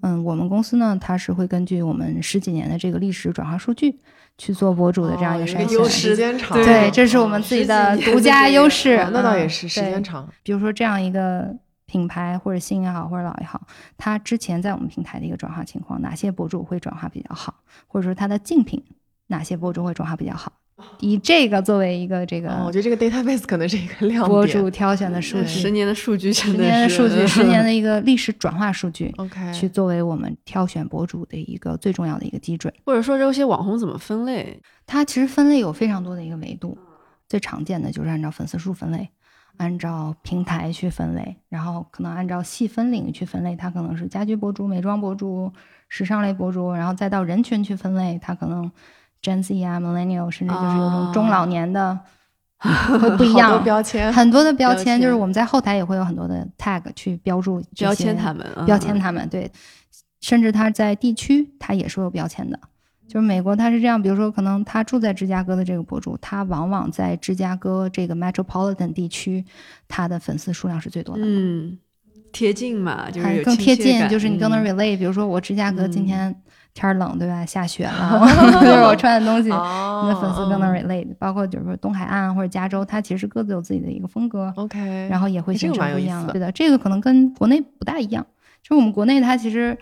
嗯，我们公司呢，它是会根据我们十几年的这个历史转化数据去做博主的这样一个筛选。时间长，对，这是我们自己的独家优势。哦那倒也嗯是时间长。比如说这样一个品牌或者新也好，或者老也好，它之前在我们平台的一个转化情况，哪些博主会转化比较好，或者说它的竞品哪些博主会转化比较好，以这个作为一个这哦，我觉得这个 database 可能是一个亮点博。主挑选的数据，十年的数据十年的数据，十年的一个历史转化数据。OK，去作为我们挑选博主的一个最重要的一个基准，或者说这些网红怎么分类？它其实分类有非常多的一个维度，最常见的就是按照粉丝数分类，按照平台去分类，然后可能按照细分领域去分类，它可能是家居博主、美妆博主、时尚类博主，然后再到人群去分类，它可能 Gen Z 啊、Millennial，甚至就是有种中老年的，会不一样。标签。很多的标标签，就是我们在后台也会有很多的 tag 去标注标签他们，嗯标签他们，对，甚至他在地区他也是有标签的。就是美国他是这样，比如说可能他住在芝加哥的这个博主，他往往在芝加哥这个 metropolitan 地区，他的粉丝数量是最多的。嗯，贴近嘛，就是更贴近，就是你更能嗯 relate。比如说我芝加哥今嗯天冷，对吧？下雪了，就是我穿的东西，哦你的粉丝更能嗯 relate。包括就是说东海岸或者加州，它其实各自有自己的一个风格，OK，然后也会形成不一样的。对的，这个可能跟国内不大一样。就我们国内它其实。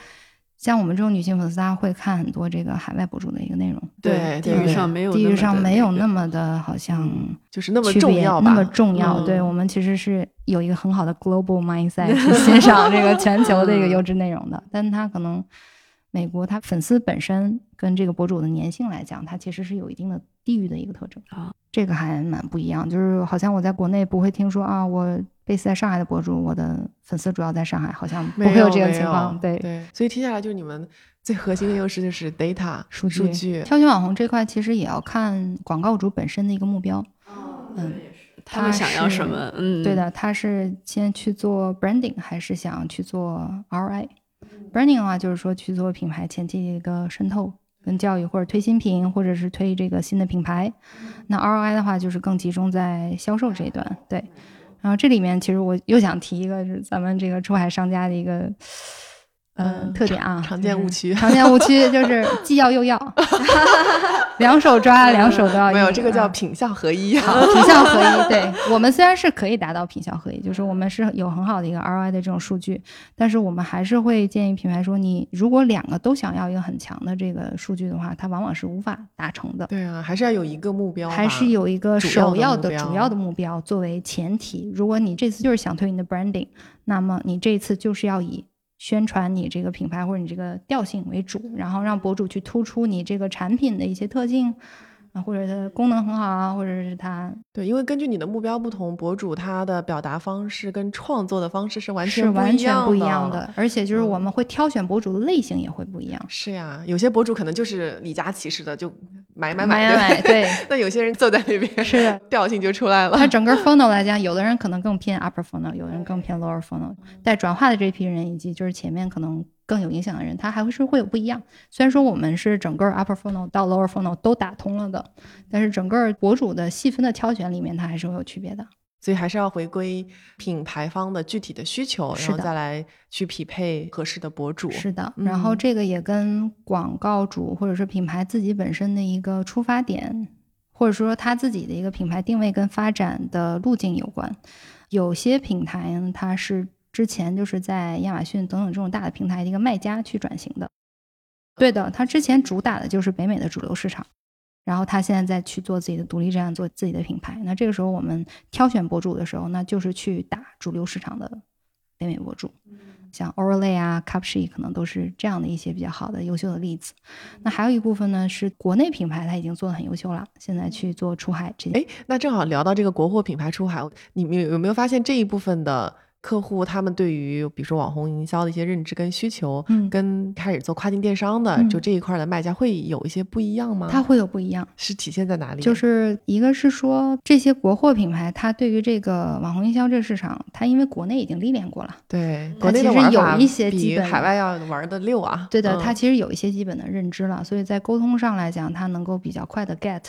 像我们这种女性粉丝，大家会看很多这个海外博主的一个内容，对对对域上没有地域上没有那么的，好像就是那么重要？那么重要。对嗯我们其实是有一个很好的 global mindset 去欣赏这个全球的一个优质内容的，但它可能美国它粉丝本身跟这个博主的粘性来讲，它其实是有一定的地域的一个特征啊，这个还蛮不一样。就是好像我在国内不会听说啊，我 base 在上海的博主，我的粉丝主要在上海，好像不会有这个情况。对。对，所以听下来就是你们最核心的优势就是 data 数据数据，挑选网红这块其实也要看广告主本身的一个目标。嗯，他们想要什么？嗯，对的，他是先去做 branding，还是想去做 ROI？branding 的话，就是说去做品牌前期的一个渗透跟教育，或者推新品，或者是推这个新的品牌。那 ROI 的话，就是更集中在销售这一段。对，然后这里面其实我又想提一个，就是咱们这个出海商家的一个。呃，嗯特点啊，常见误区常见误区 就是既要又要，两手抓，两手都要。没有这个叫啊品效合一啊。好，品效合一。对 我们虽然是可以达到品效合一，就是我们是有很好的一个 ROI 的这种数据，但是我们还是会建议品牌说，你如果两个都想要一个很强的这个数据的话，它往往是无法达成的。对啊，还是要有一个目标，还是有一个首要的主要的目标作为前提。如果你这次就是想推你的 branding，那么你这次就是要以宣传你这个品牌或者你这个调性为主，然后让博主去突出你这个产品的一些特性啊，或者它的功能很好啊，或者是它对，因为根据你的目标不同，博主他的表达方式跟创作的方式是完全是完全不一样样的，而且就是我们会挑选博主的类型也会不一样。是呀，有些博主可能就是李佳琦似的，就买买买对吧买对，那有些人坐在那边，是。调性就出来了它。整个 funnel 来讲，有的人可能更偏 upper funnel，有的人更偏 lower funnel。带转化的这批人，以及就是前面可能更有影响的人，他还会是会有不一样。虽然说我们是整个 upper funnel 到 lower funnel 都打通了的，但是整个博主的细分的挑选里面，它还是会有区别的。所以还是要回归品牌方的具体的需求，然后再来去匹配合适的博主。是的，然后嗯这个也跟广告主或者是品牌自己本身的一个出发点，或者说他自己的一个品牌定位跟发展的路径有关。有些品牌呢，它是之前就是在亚马逊等等这种大的平台的一个卖家去转型的。对的，他之前主打的就是北美的主流市场，然后他现在在去做自己的独立站，做自己的品牌。那这个时候我们挑选博主的时候，那就是去打主流市场的北美博主。像 Orly 啊、Cupshe 可能都是这样的一些比较好的、优秀的例子。那还有一部分呢是国内品牌，它已经做的很优秀了，现在去做出海这些。哎，那正好聊到这个国货品牌出海，你们有有没有发现这一部分的客户，他们对于比如说网红营销的一些认知跟需求，嗯跟开始做跨境电商的、嗯就这一块的卖家会有一些不一样吗？它会有不一样，是体现在哪里？就是一个是说这些国货品牌，它对于这个网红营销这个市场，它因为国内已经历练过了，对它国内其实有一些基本比海外要玩的溜啊。对的，嗯它其实有一些基本的认知了，所以在沟通上来讲，它能够比较快的 get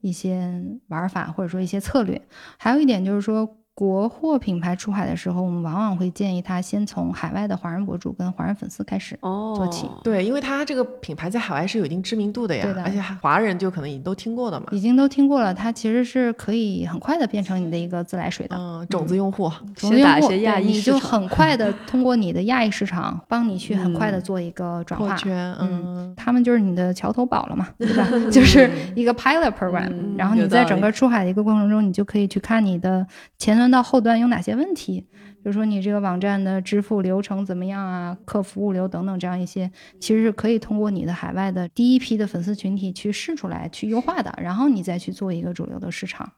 一些玩法或者说一些策略。还有一点就是说，国货品牌出海的时候，我们往往会建议他先从海外的华人博主跟华人粉丝开始。哦，做起对，因为他这个品牌在海外是有一定知名度的呀，对的而且华人就可能已经都听过了嘛。已经都听过了，它其实是可以很快的变成你的一个自来水的。嗯，种子用户，种子用户先打一些亚对你裔市场就很快的 通过你的亚裔市场，帮你去很快的做一个转化。嗯嗯，他们就是你的桥头堡了嘛，对吧？就是一个 pilot program，、嗯然后你在整个出海的一个过程中，你就可以去看你的前端到后端有哪些问题，比如说你这个网站的支付流程怎么样啊，客服物流等等这样一些，其实是可以通过你的海外的第一批的粉丝群体去试出来去优化的，然后你再去做一个主流的市场，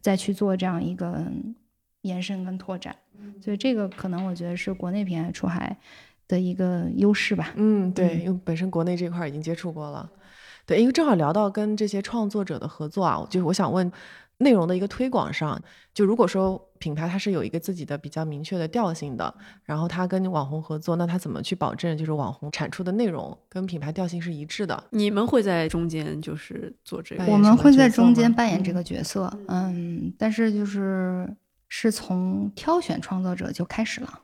再去做这样一个延伸跟拓展。所以这个可能我觉得是国内品牌出海的一个优势吧。嗯，对，嗯因为本身国内这块已经接触过了，对，因为正好聊到跟这些创作者的合作啊，就是我想问内容的一个推广上，就如果说品牌它是有一个自己的比较明确的调性的，然后它跟网红合作，那它怎么去保证就是网红产出的内容跟品牌调性是一致的？你们会在中间就是做这个我们会在中间扮演这个角色，嗯，但是就是是从挑选创作者就开始了，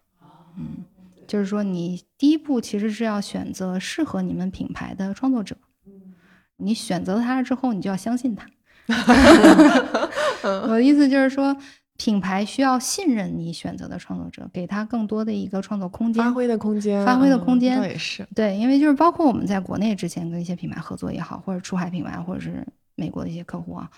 嗯，就是说你第一步其实是要选择适合你们品牌的创作者，你选择了他了之后，你就要相信他。我的意思就是说，品牌需要信任你选择的创作者，给他更多的一个创作空间发。挥的空间，发挥的嗯空间倒也是。对，因为就是包括我们在国内之前跟一些品牌合作也好，或者出海品牌，或者是美国的一些客户啊，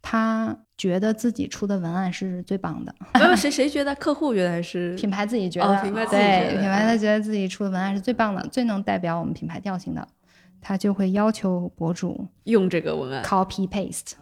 他觉得自己出的文案是最棒的，没有谁谁觉得客户原来是 品牌自己觉哦得，品牌自己觉对，得品牌他觉得自己出的文案是最棒的，最能代表我们品牌调性的，他就会要求博主用这个文案。copy paste，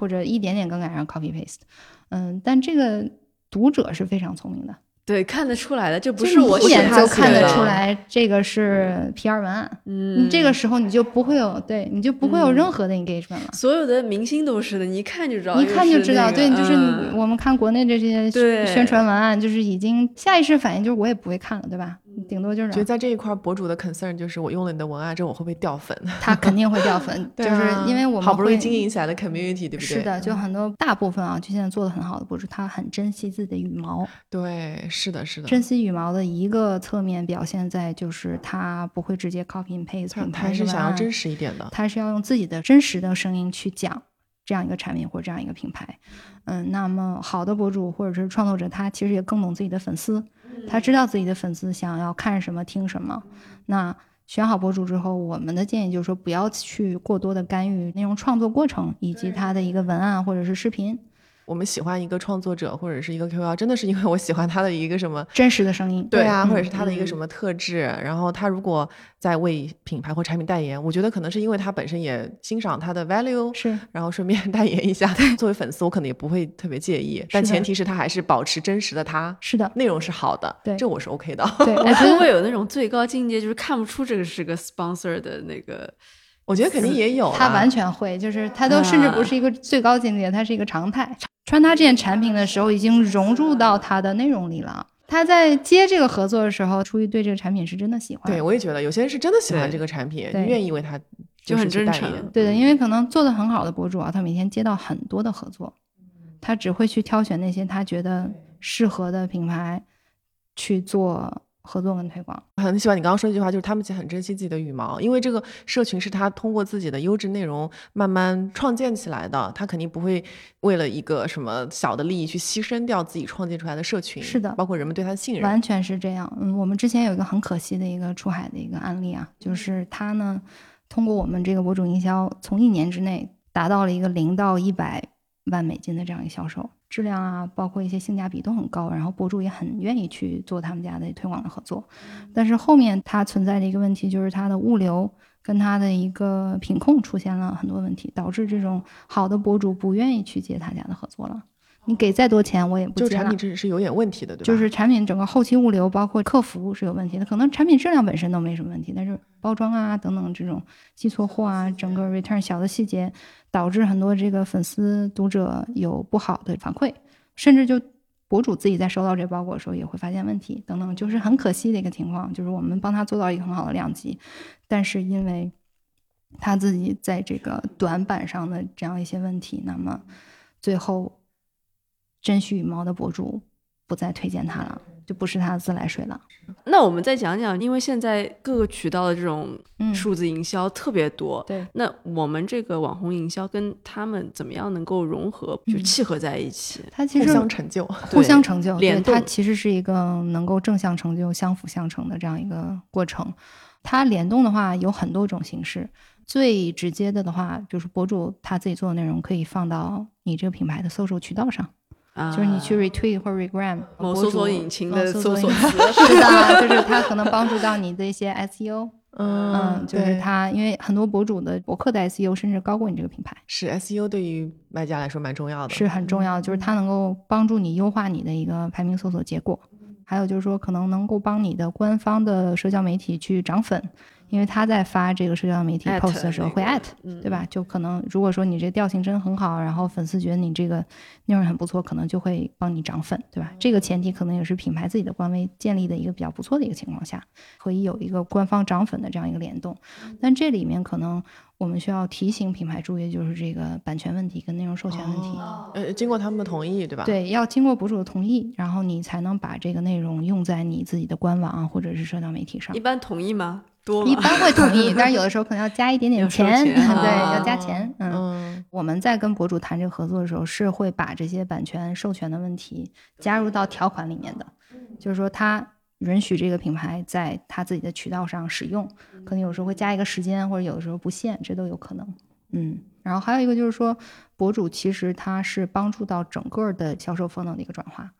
或者一点点更改然后 copy paste。嗯，但这个读者是非常聪明的，对，看得出来的，这不是我一眼就看得出来这个是 PR 文案。嗯你这个时候你就不会有对，你就不会有嗯任何的 engagement 了。所有的明星都是的，你一看就知道，一看就知道，对，就是我们看国内这些宣传文案，就是已经下意识反应就是我也不会看了，对吧？嗯顶多就是觉得在这一块儿，博主的 concern 就是我用了你的文案之后，我会不会掉粉？他肯定会掉粉，就是啊因为我们好不容易经营起来的 community，对不对？是的，就很多大部分啊，就现在做的很好的博主，他很珍惜自己的羽毛。对，是的，是的。珍惜羽毛的一个侧面表现在就是他不会直接 copy and paste 他品牌还是想要真实一点的。他是要用自己的真实的声音去讲这样一个产品或者这样一个品牌。嗯，那么好的博主或者是创作者，他其实也更懂自己的粉丝，他知道自己的粉丝想要看什么、听什么。那选好博主之后，我们的建议就是说，不要去过多的干预内容创作过程以及他的一个文案或者是视频我们喜欢一个创作者或者是一个 KOL，真的是因为我喜欢他的一个什么。真实的声音。对啊，嗯或者是他的一个什么特质，然后他如果在为品牌或产品代言，我觉得可能是因为他本身也欣赏他的 value，是然后顺便 代言一下。作为粉丝，我可能也不会特别介意，但前提是他还是保持真实的他，是的，内容是好的，对这我是 OK 的。对，我哎，觉得会不会有那种最高境界，就是看不出这个是个 sponsor 的那个？我觉得肯定也有，他完全会，就是他都甚至不是一个最高境界，它是一个常态。穿搭这件产品的时候，已经融入到他的内容里了。他在接这个合作的时候，出于对这个产品是真的喜欢，对，我也觉得有些人是真的喜欢这个产品，愿意为他就是很去代真诚。言对的，因为可能做的很好的博主啊，他每天接到很多的合作，他只会去挑选那些他觉得适合的品牌去做合作跟推广。很喜欢你刚刚说一句话，就是他们其实很珍惜自己的羽毛，因为这个社群是他通过自己的优质内容慢慢创建起来的，他肯定不会为了一个什么小的利益去牺牲掉自己创建出来的社群，是的包括人们对他的信任。完全是这样。嗯，我们之前有一个很可惜的一个出海的一个案例啊，就是他呢，通过我们这个博主营销，从一年之内达到了一个零到一百万美金的这样一个销售，质量啊，包括一些性价比都很高，然后博主也很愿意去做他们家的推广的合作。但是后面它存在的一个问题就是它的物流跟它的一个品控出现了很多问题，导致这种好的博主不愿意去接他家的合作了。你给再多钱，我也不接了就产品。这是有点问题的，对吧？就是产品整个后期物流，包括客服是有问题的。可能产品质量本身都没什么问题，但是包装啊等等这种寄错货啊，整个 return 小的细节，导致很多这个粉丝读者有不好的反馈，甚至就博主自己在收到这包裹的时候也会发现问题等等，就是很可惜的一个情况。就是我们帮他做到一个很好的量级，但是因为他自己在这个短板上的这样一些问题，那么最后珍惜羽毛的博主不再推荐他了，就不是他的自来水了。那我们再讲讲，因为现在各个渠道的这种嗯数字营销特别多，对，那我们这个网红营销跟他们怎么样能够融合，就嗯契合在一起？互他其实互相成就。互相成就，对，它其实是一个能够正向成就、相辅相成的这样一个过程。它联动的话有很多种形式，最直接的的话就是博主他自己做的内容可以放到你这个品牌的搜索渠道上，啊，就是你去 retweet 或者 regram 某搜索引擎的搜索词，词，是的，就是它可能帮助到你的一些 SEO，嗯嗯，就是它，因为很多博主的博客的 SEO 甚至高过你这个品牌。是 SEO 对于卖家来说蛮重要的，是很重要的，就是它能够帮助你优化你的一个排名搜索结果。还有就是说，可能能够帮你的官方的社交媒体去涨粉，因为他在发这个社交媒体 post 的时候会那个 at，嗯对吧？就可能如果说你这调性真很好，然后粉丝觉得你这个内容很不错，可能就会帮你涨粉，对吧？这个前提可能也是品牌自己的官微建立的一个比较不错的一个情况下，可以有一个官方涨粉的这样一个联动。但这里面可能我们需要提醒品牌注意，就是这个版权问题跟内容授权问题。呃，经过他们的同意，对吧？，对，要经过博主的同意，然后你才能把这个内容用在你自己的官网啊，或者是社交媒体上一。般同意吗？一般会同意，但是有的时候可能要加一点点钱，钱对，啊要加钱。嗯，嗯，我们在跟博主谈这个合作的时候，是会把这些版权授权的问题加入到条款里面的，就是说他允许这个品牌在他自己的渠道上使用，可能有时候会加一个时间，或者有的时候不限，这都有可能。嗯，然后还有一个就是说，博主其实他是帮助到整个的销售 funnel 的一个转化，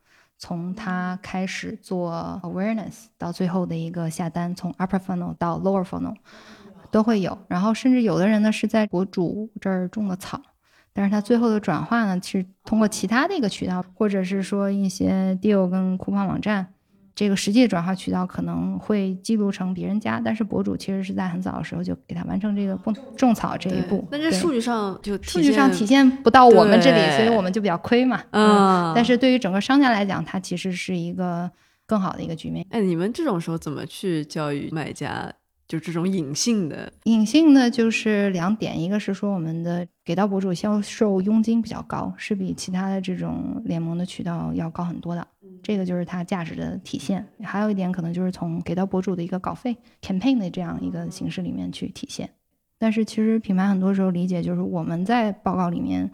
从他开始做 awareness 到最后的一个下单，从 upper funnel 到 lower funnel 都会有。然后甚至有的人呢是在博主这儿种了草，但是他最后的转化呢是通过其他的一个渠道，或者是说一些 deal 跟 coupon 网站。这个实际的转化渠道可能会记录成别人家，但是博主其实是在很早的时候就给他完成这个种种草这一步。对那这数据上就数据上体现不到我们这里，所以我们就比较亏嘛。嗯但是对于整个商家来讲，它其实是一个更好的一个局面。哎，你们这种时候怎么去教育买家？就这种隐性的，隐性呢，就是两点，一个是说我们的给到博主销售佣金比较高，是比其他的这种联盟的渠道要高很多的，这个就是它价值的体现。还有一点可能就是从给到博主的一个稿费 campaign 的这样一个形式里面去体现。但是其实品牌很多时候理解就是我们在报告里面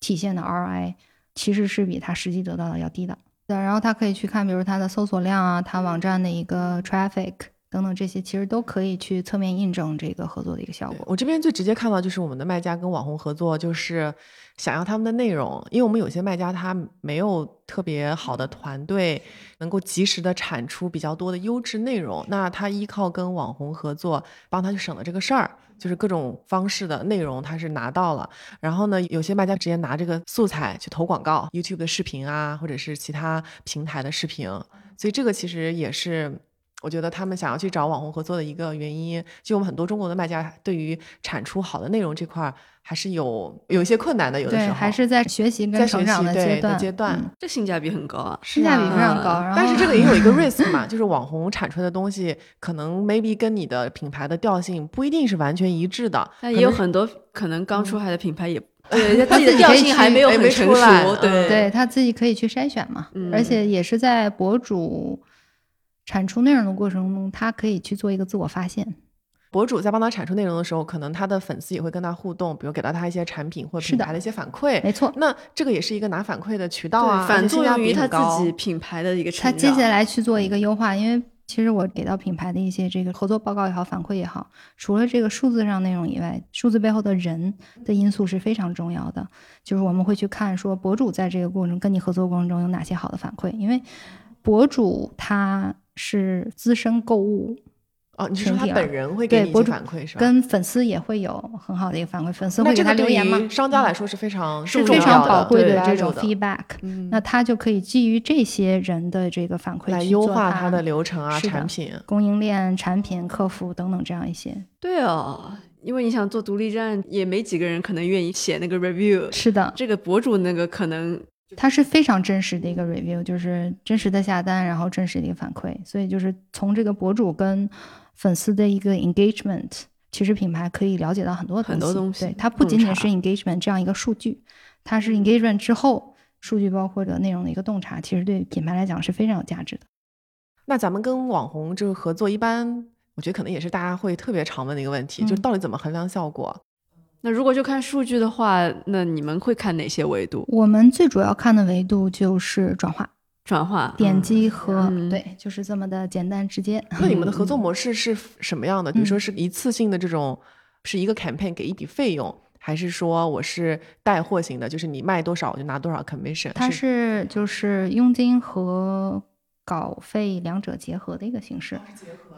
体现的 ROI 其实是比它实际得到的要低的。对，然后他可以去看，比如它的搜索量啊，它网站的一个 traffic 等等这些，其实都可以去侧面印证这个合作的一个效果。我这边最直接看到就是我们的卖家跟网红合作，就是想要他们的内容，因为我们有些卖家他没有特别好的团队，能够及时的产出比较多的优质内容，那他依靠跟网红合作，帮他去省了这个事儿。就是各种方式的内容，他是拿到了，然后呢，有些卖家直接拿这个素材去投广告，YouTube 的视频啊，或者是其他平台的视频，所以这个其实也是我觉得他们想要去找网红合作的一个原因。就我们很多中国的卖家对于产出好的内容这块儿还是有有一些困难的，有的时，候还是在学习在成长习对阶段。阶段。嗯这性价比很高啊。性价比非常啊高，但是这个也有一个 risk 嘛，就是网红产出来的东西，可能 maybe 跟你的品牌的调性不一定是完全一致的。但可能也有很多可能刚出海的品牌也，对自己的调性还没有很成出来熟，对对他自己可以去筛选嘛，嗯而且也是在博主产出内容的过程中，他可以去做一个自我发现。博主在帮他产出内容的时候，可能他的粉丝也会跟他互动，比如给到他一些产品或者是的品牌的一些反馈。没错，那这个也是一个拿反馈的渠道啊，对，反作用于他自己品牌的一个成他。接下来去做一个优化，因为其实我给到品牌的一些这个合作报告也好，反馈也好，除了这个数字上内容以外，数字背后的人的因素是非常重要的。就是我们会去看说博主在这个过程跟你合作过程中有哪些好的反馈，因为博主他是资深购物。哦，你是说他本人会给你反馈是吧？跟粉丝也会有很好的一个反馈，粉丝会给他留言吗，商家来说是非常是非常宝贵的这种 feedback。嗯那他就可以基于这些人的这个反馈来优化他的流程啊、产品。供应链、产品、客服等等这样一些。对哦，因为你想做独立站，也没几个人可能愿意写那个 review。是的，这个博主那个可能它是非常真实的一个 review，就是真实的下单，然后真实的一个反馈。所以就是从这个博主跟粉丝的一个 engagement，其实品牌可以了解到很多很多东西对，它不仅仅是 engagement 这样一个数据，它是 engagement 之后数据包括的内容的一个洞察，其实对品牌来讲是非常有价值的。那咱们跟网红这个合作，一般我觉得可能也是大家会特别常问的一个问题，就是嗯到底怎么衡量效果？那如果就看数据的话，那你们会看哪些维度？我们最主要看的维度就是转化、转化、点击和、嗯对，就是这么的简单直接。那你们的合作模式是什么样的？比如说是一次性的这种，是一个 campaign 给一笔费用，还是说我是带货型的，就是你卖多少我就拿多少 commission？它是就是佣金和稿费两者结合的一个形式。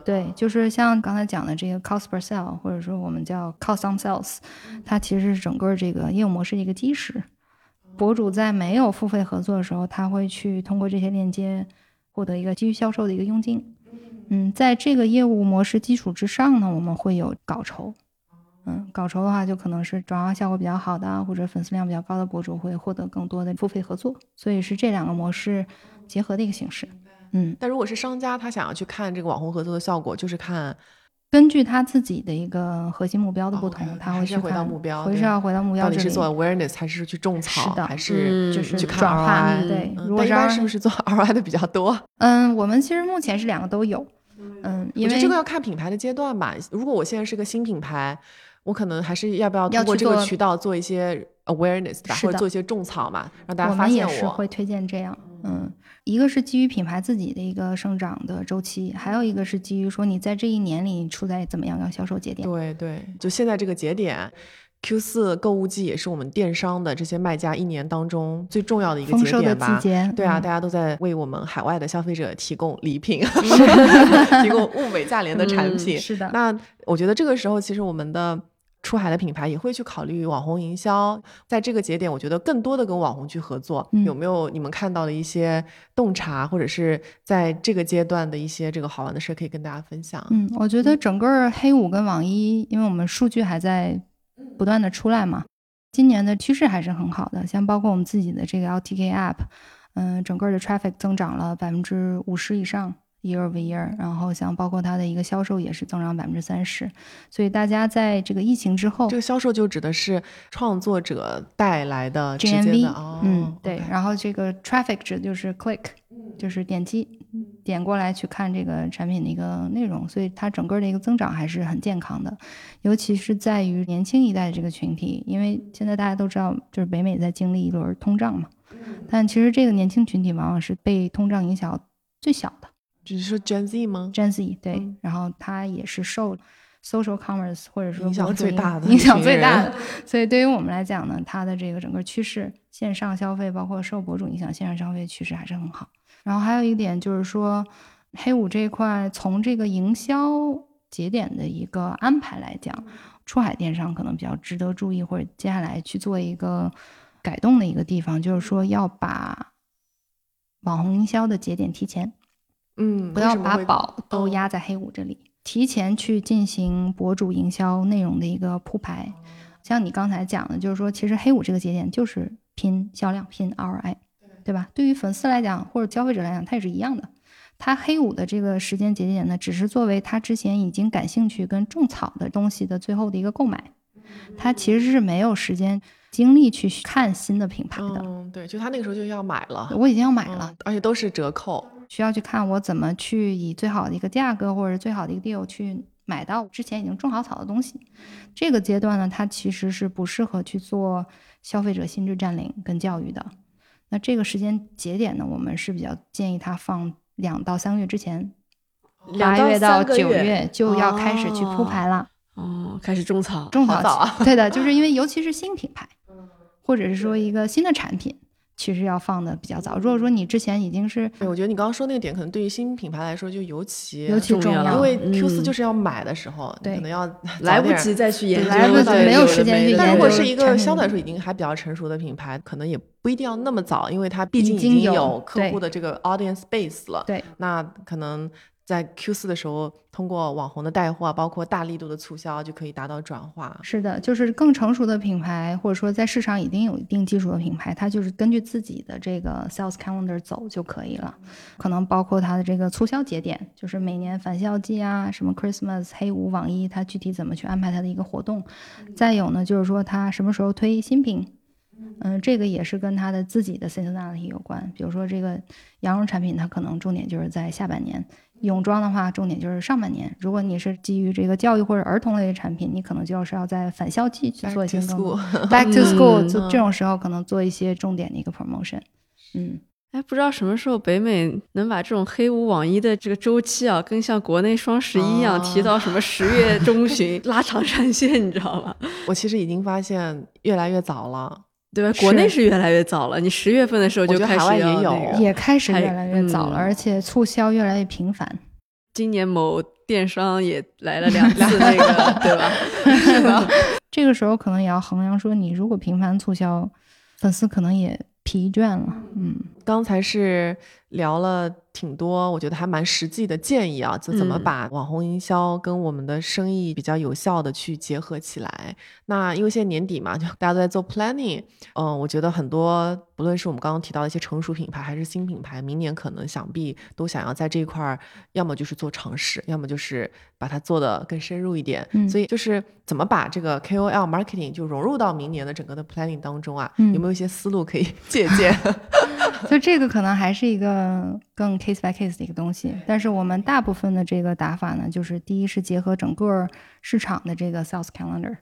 对，就是像刚才讲的这个 cost per sale，或者说我们叫 cost on sales，它其实是整个这个业务模式的一个基石。博主在没有付费合作的时候，他会去通过这些链接获得一个基于销售的一个佣金。嗯，在这个业务模式基础之上呢，我们会有稿酬。嗯，稿酬的话，就可能是转化效果比较好的，或者粉丝量比较高的博主会获得更多的付费合作，所以是这两个模式结合的一个形式。嗯，但如果是商家他想要去看这个网红合作的效果，就是看根据他自己的一个核心目标的不同，哦他会去回到目标回是要回到目标。到底是做 awareness 还是去种草，是的还是嗯就是去看转化 ROI？对一般是不是做 ROI 的比较多？嗯，我们其实目前是两个都有。嗯，因为这个要看品牌的阶段吧。如果我现在是个新品牌，我可能还是要不要通过这个渠道做一些 awareness 吧，或者做一些种草嘛，让大家发现我。也是会推荐这样。嗯，一个是基于品牌自己的一个生长的周期，还有一个是基于说你在这一年里你处在怎么样的销售节点。对对，就现在这个节点。Q 四购物季也是我们电商的这些卖家一年当中最重要的一个节点吧。季节，对啊，嗯大家都在为我们海外的消费者提供礼品，提供物美价廉的产嗯品。是的，那我觉得这个时候，其实我们的出海的品牌也会去考虑网红营销。在这个节点，我觉得更多的跟网红去合作，嗯有没有你们看到的一些洞察，或者是在这个阶段的一些这个好玩的事，可以跟大家分享？嗯，我觉得整个黑五跟网一，因为我们数据还在不断的出来嘛，今年的趋势还是很好的。像包括我们自己的这个 LTK app，嗯、整个的 traffic 增长了百分之五十以上。Year over year，然后像包括它的一个销售也是增长百分之三十，所以大家在这个疫情之后这个销售就指的是创作者带来的，GMV，嗯，对然后这个 traffic 指的就是 click，就是点击点过来去看这个产品的一个内容，所以它整个的一个增长还是很健康的，尤其是在于年轻一代的这个群体，因为现在大家都知道，就是北美在经历一轮通胀嘛，但其实这个年轻群体往往是被通胀影响最小的只是说 Gen Z 吗？，Gen Z 对，嗯然后它也是受 social commerce 或者说影响最大的影响最大的，所以对于我们来讲呢，它的这个整个趋势，线上消费包括受博主影响，线上消费趋势还是很好。然后还有一点就是说，黑五这一块从这个营销节点的一个安排来讲，出海电商可能比较值得注意，或者接下来去做一个改动的一个地方，就是说要把网红营销的节点提前。嗯，不要把宝都哦压在黑五这里，提前去进行博主营销内容的一个铺排。像你刚才讲的，就是说，其实黑五这个节点就是拼销量、拼 ROI，对吧？对于粉丝来讲，或者消费者来讲，它也是一样的。它黑五的这个时间节点呢，只是作为他之前已经感兴趣跟种草的东西的最后的一个购买，他其实是没有时间精力去看新的品牌的。嗯，对，就他那个时候就要买了，我已经要买了，嗯而且都是折扣。需要去看我怎么去以最好的一个价格或者最好的一个 deal 去买到之前已经种好草的东西。这个阶段呢，它其实是不适合去做消费者心智占领跟教育的。那这个时间节点呢，我们是比较建议它放两到三个月之前，八月到九月就要开始去铺排了。哦，开始种草，种草好早啊对的，就是因为尤其是新品牌，或者是说一个新的产品，其实要放的比较早。如果说你之前已经是对，我觉得你刚刚说那个点，可能对于新品牌来说就尤其尤其重要因为嗯 Q 四就是要买的时候，你对可能要 来不及再去研究，来不及对没有时间去研究但如果是一个相对来说已经还比较成熟的品牌，可能也不一定要那么早，因为它毕竟已经有客户的这个 audience base 了。对那可能在 Q 四的时候，通过网红的带货啊，包括大力度的促销，就可以达到转化。是的，就是更成熟的品牌，或者说在市场已经有一定基础的品牌，它就是根据自己的这个 sales calendar 走就可以了。可能包括它的这个促销节点，就是每年返校季啊，什么 Christmas、黑五、网一，它具体怎么去安排它的一个活动。再有呢，就是说它什么时候推新品。嗯，这个也是跟他的自己的 seasonality 有关。比如说这个羊绒产品，它可能重点就是在下半年；泳装的话，重点就是上半年。如果你是基于这个教育或者儿童类的产品，你可能就是要在返校季去 Back 做一些 to school back to school，、嗯就这种时候可能做一些重点的一个 promotion。嗯，哎，不知道什么时候北美能把这种黑五网一的这个周期啊，跟像国内双十一一样，哦提到什么十月中旬 拉长战线，你知道吗？我其实已经发现越来越早了。对吧？国内是越来越早了，你十月份的时候就开始海外也有也开始越来越早了，嗯而且促销越来越频繁。今年某电商也来了两次那个，对吧？是吧，这个时候可能也要衡量说，你如果频繁促销，粉丝可能也疲倦了。嗯，刚才是聊了挺多，我觉得还蛮实际的建议啊，就怎么嗯把网红营销跟我们的生意比较有效的去结合起来。那因为现在年底嘛，就大家都在做 planning，嗯，我觉得很多不论是我们刚刚提到的一些成熟品牌，还是新品牌，明年可能想必都想要在这一块儿，要么就是做尝试，要么就是把它做得更深入一点。嗯所以就是怎么把这个 KOL marketing 就融入到明年的整个的 planning 当中啊？嗯有没有一些思路可以 借鉴？所以这个可能还是一个更 case by case 的一个东西，但是我们大部分的这个打法呢，就是第一是结合整个市场的这个 sales calendar，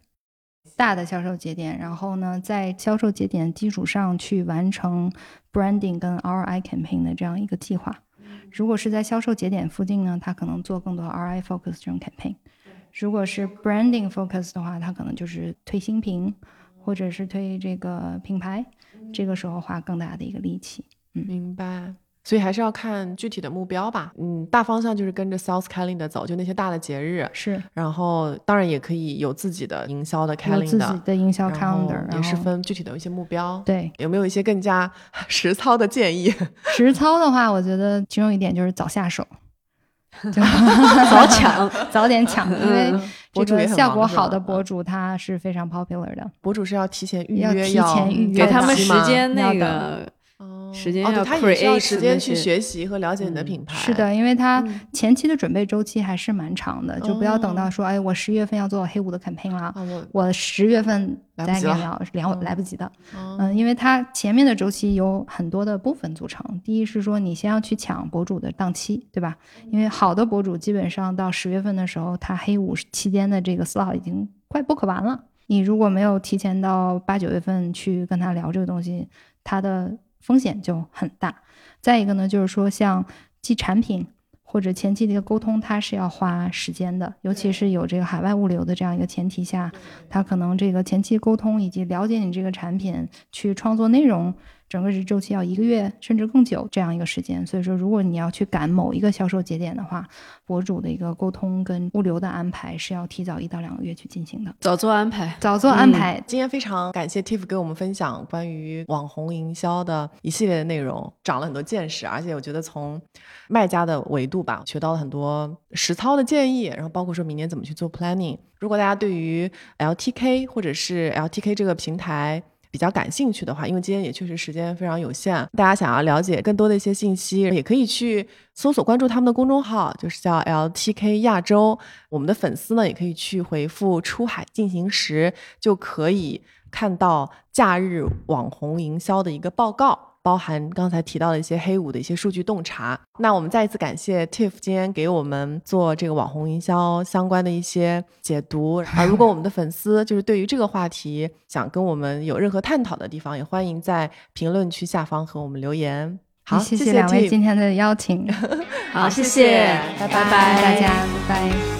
大的销售节点，然后呢，在销售节点基础上去完成 branding 跟 ROI campaign 的这样一个计划。如果是在销售节点附近呢，它可能做更多 ROI focus 这种 campaign；如果是 branding focus 的话，它可能就是推新品，或者是推这个品牌，这个时候花更大的一个力气。明白。所以还是要看具体的目标吧。嗯，大方向就是跟着 sales calendar 走，就那些大的节日。是然后当然也可以有自己的营销的有自己的营销 calendar，也是分具体的一些目标。对有没有一些更加 实操的建议？实操的话，我觉得其中一点就是早下手，就 早抢，早点抢，因为嗯这个效果好的博主他是非常 popular 的。博主是要提前预约要约，提前预约给他们时间那个哦时间要哦他也需要时间去学习和了解你的嗯品牌。是的，因为它嗯前期的准备周期还是蛮长的，就不要等哦到说，哎，我十月份要做黑五的 campaign 了，啊，我我十月份再聊聊，嗯来不及的。嗯嗯，因为它前面的周期有很多的部分组成。第一是说你先要去抢博主的档期，对吧？因为好的博主基本上到十月份的时候，他黑五期间的这个 slot 已经快 book 完了。你如果没有提前到八九月份去跟他聊这个东西，他的风险就很大。再一个呢，就是说像寄产品或者前期的一个沟通，它是要花时间的，尤其是有这个海外物流的这样一个前提下，它可能这个前期沟通以及了解你这个产品，去创作内容，整个是周期要一个月甚至更久这样一个时间。所以说，如果你要去赶某一个销售节点的话，博主的一个沟通跟物流的安排是要提早一到两个月去进行的，早做安排。早做安排。今天非常感谢 Tiff 给我们分享关于网红营销的一系列的内容，长了很多见识，而且我觉得从卖家的维度吧，学到了很多实操的建议，然后包括说明年怎么去做 planning。如果大家对于 LTK 或者是 LTK 这个平台，比较感兴趣的话，因为今天也确实时间非常有限，大家想要了解更多的一些信息，也可以去搜索关注他们的公众号，就是叫 LTK 亚洲。我们的粉丝呢，也可以去回复“出海进行时”，就可以看到假日网红营销的一个报告。包含刚才提到的一些黑五的一些数据洞察。那我们再一次感谢 Tiff 今天给我们做这个网红营销相关的一些解读。啊，如果我们的粉丝就是对于这个话题想跟我们有任何探讨的地方，也欢迎在评论区下方和我们留言。好，谢谢两位今天的邀请，好，谢谢谢拜拜拜拜大家拜拜。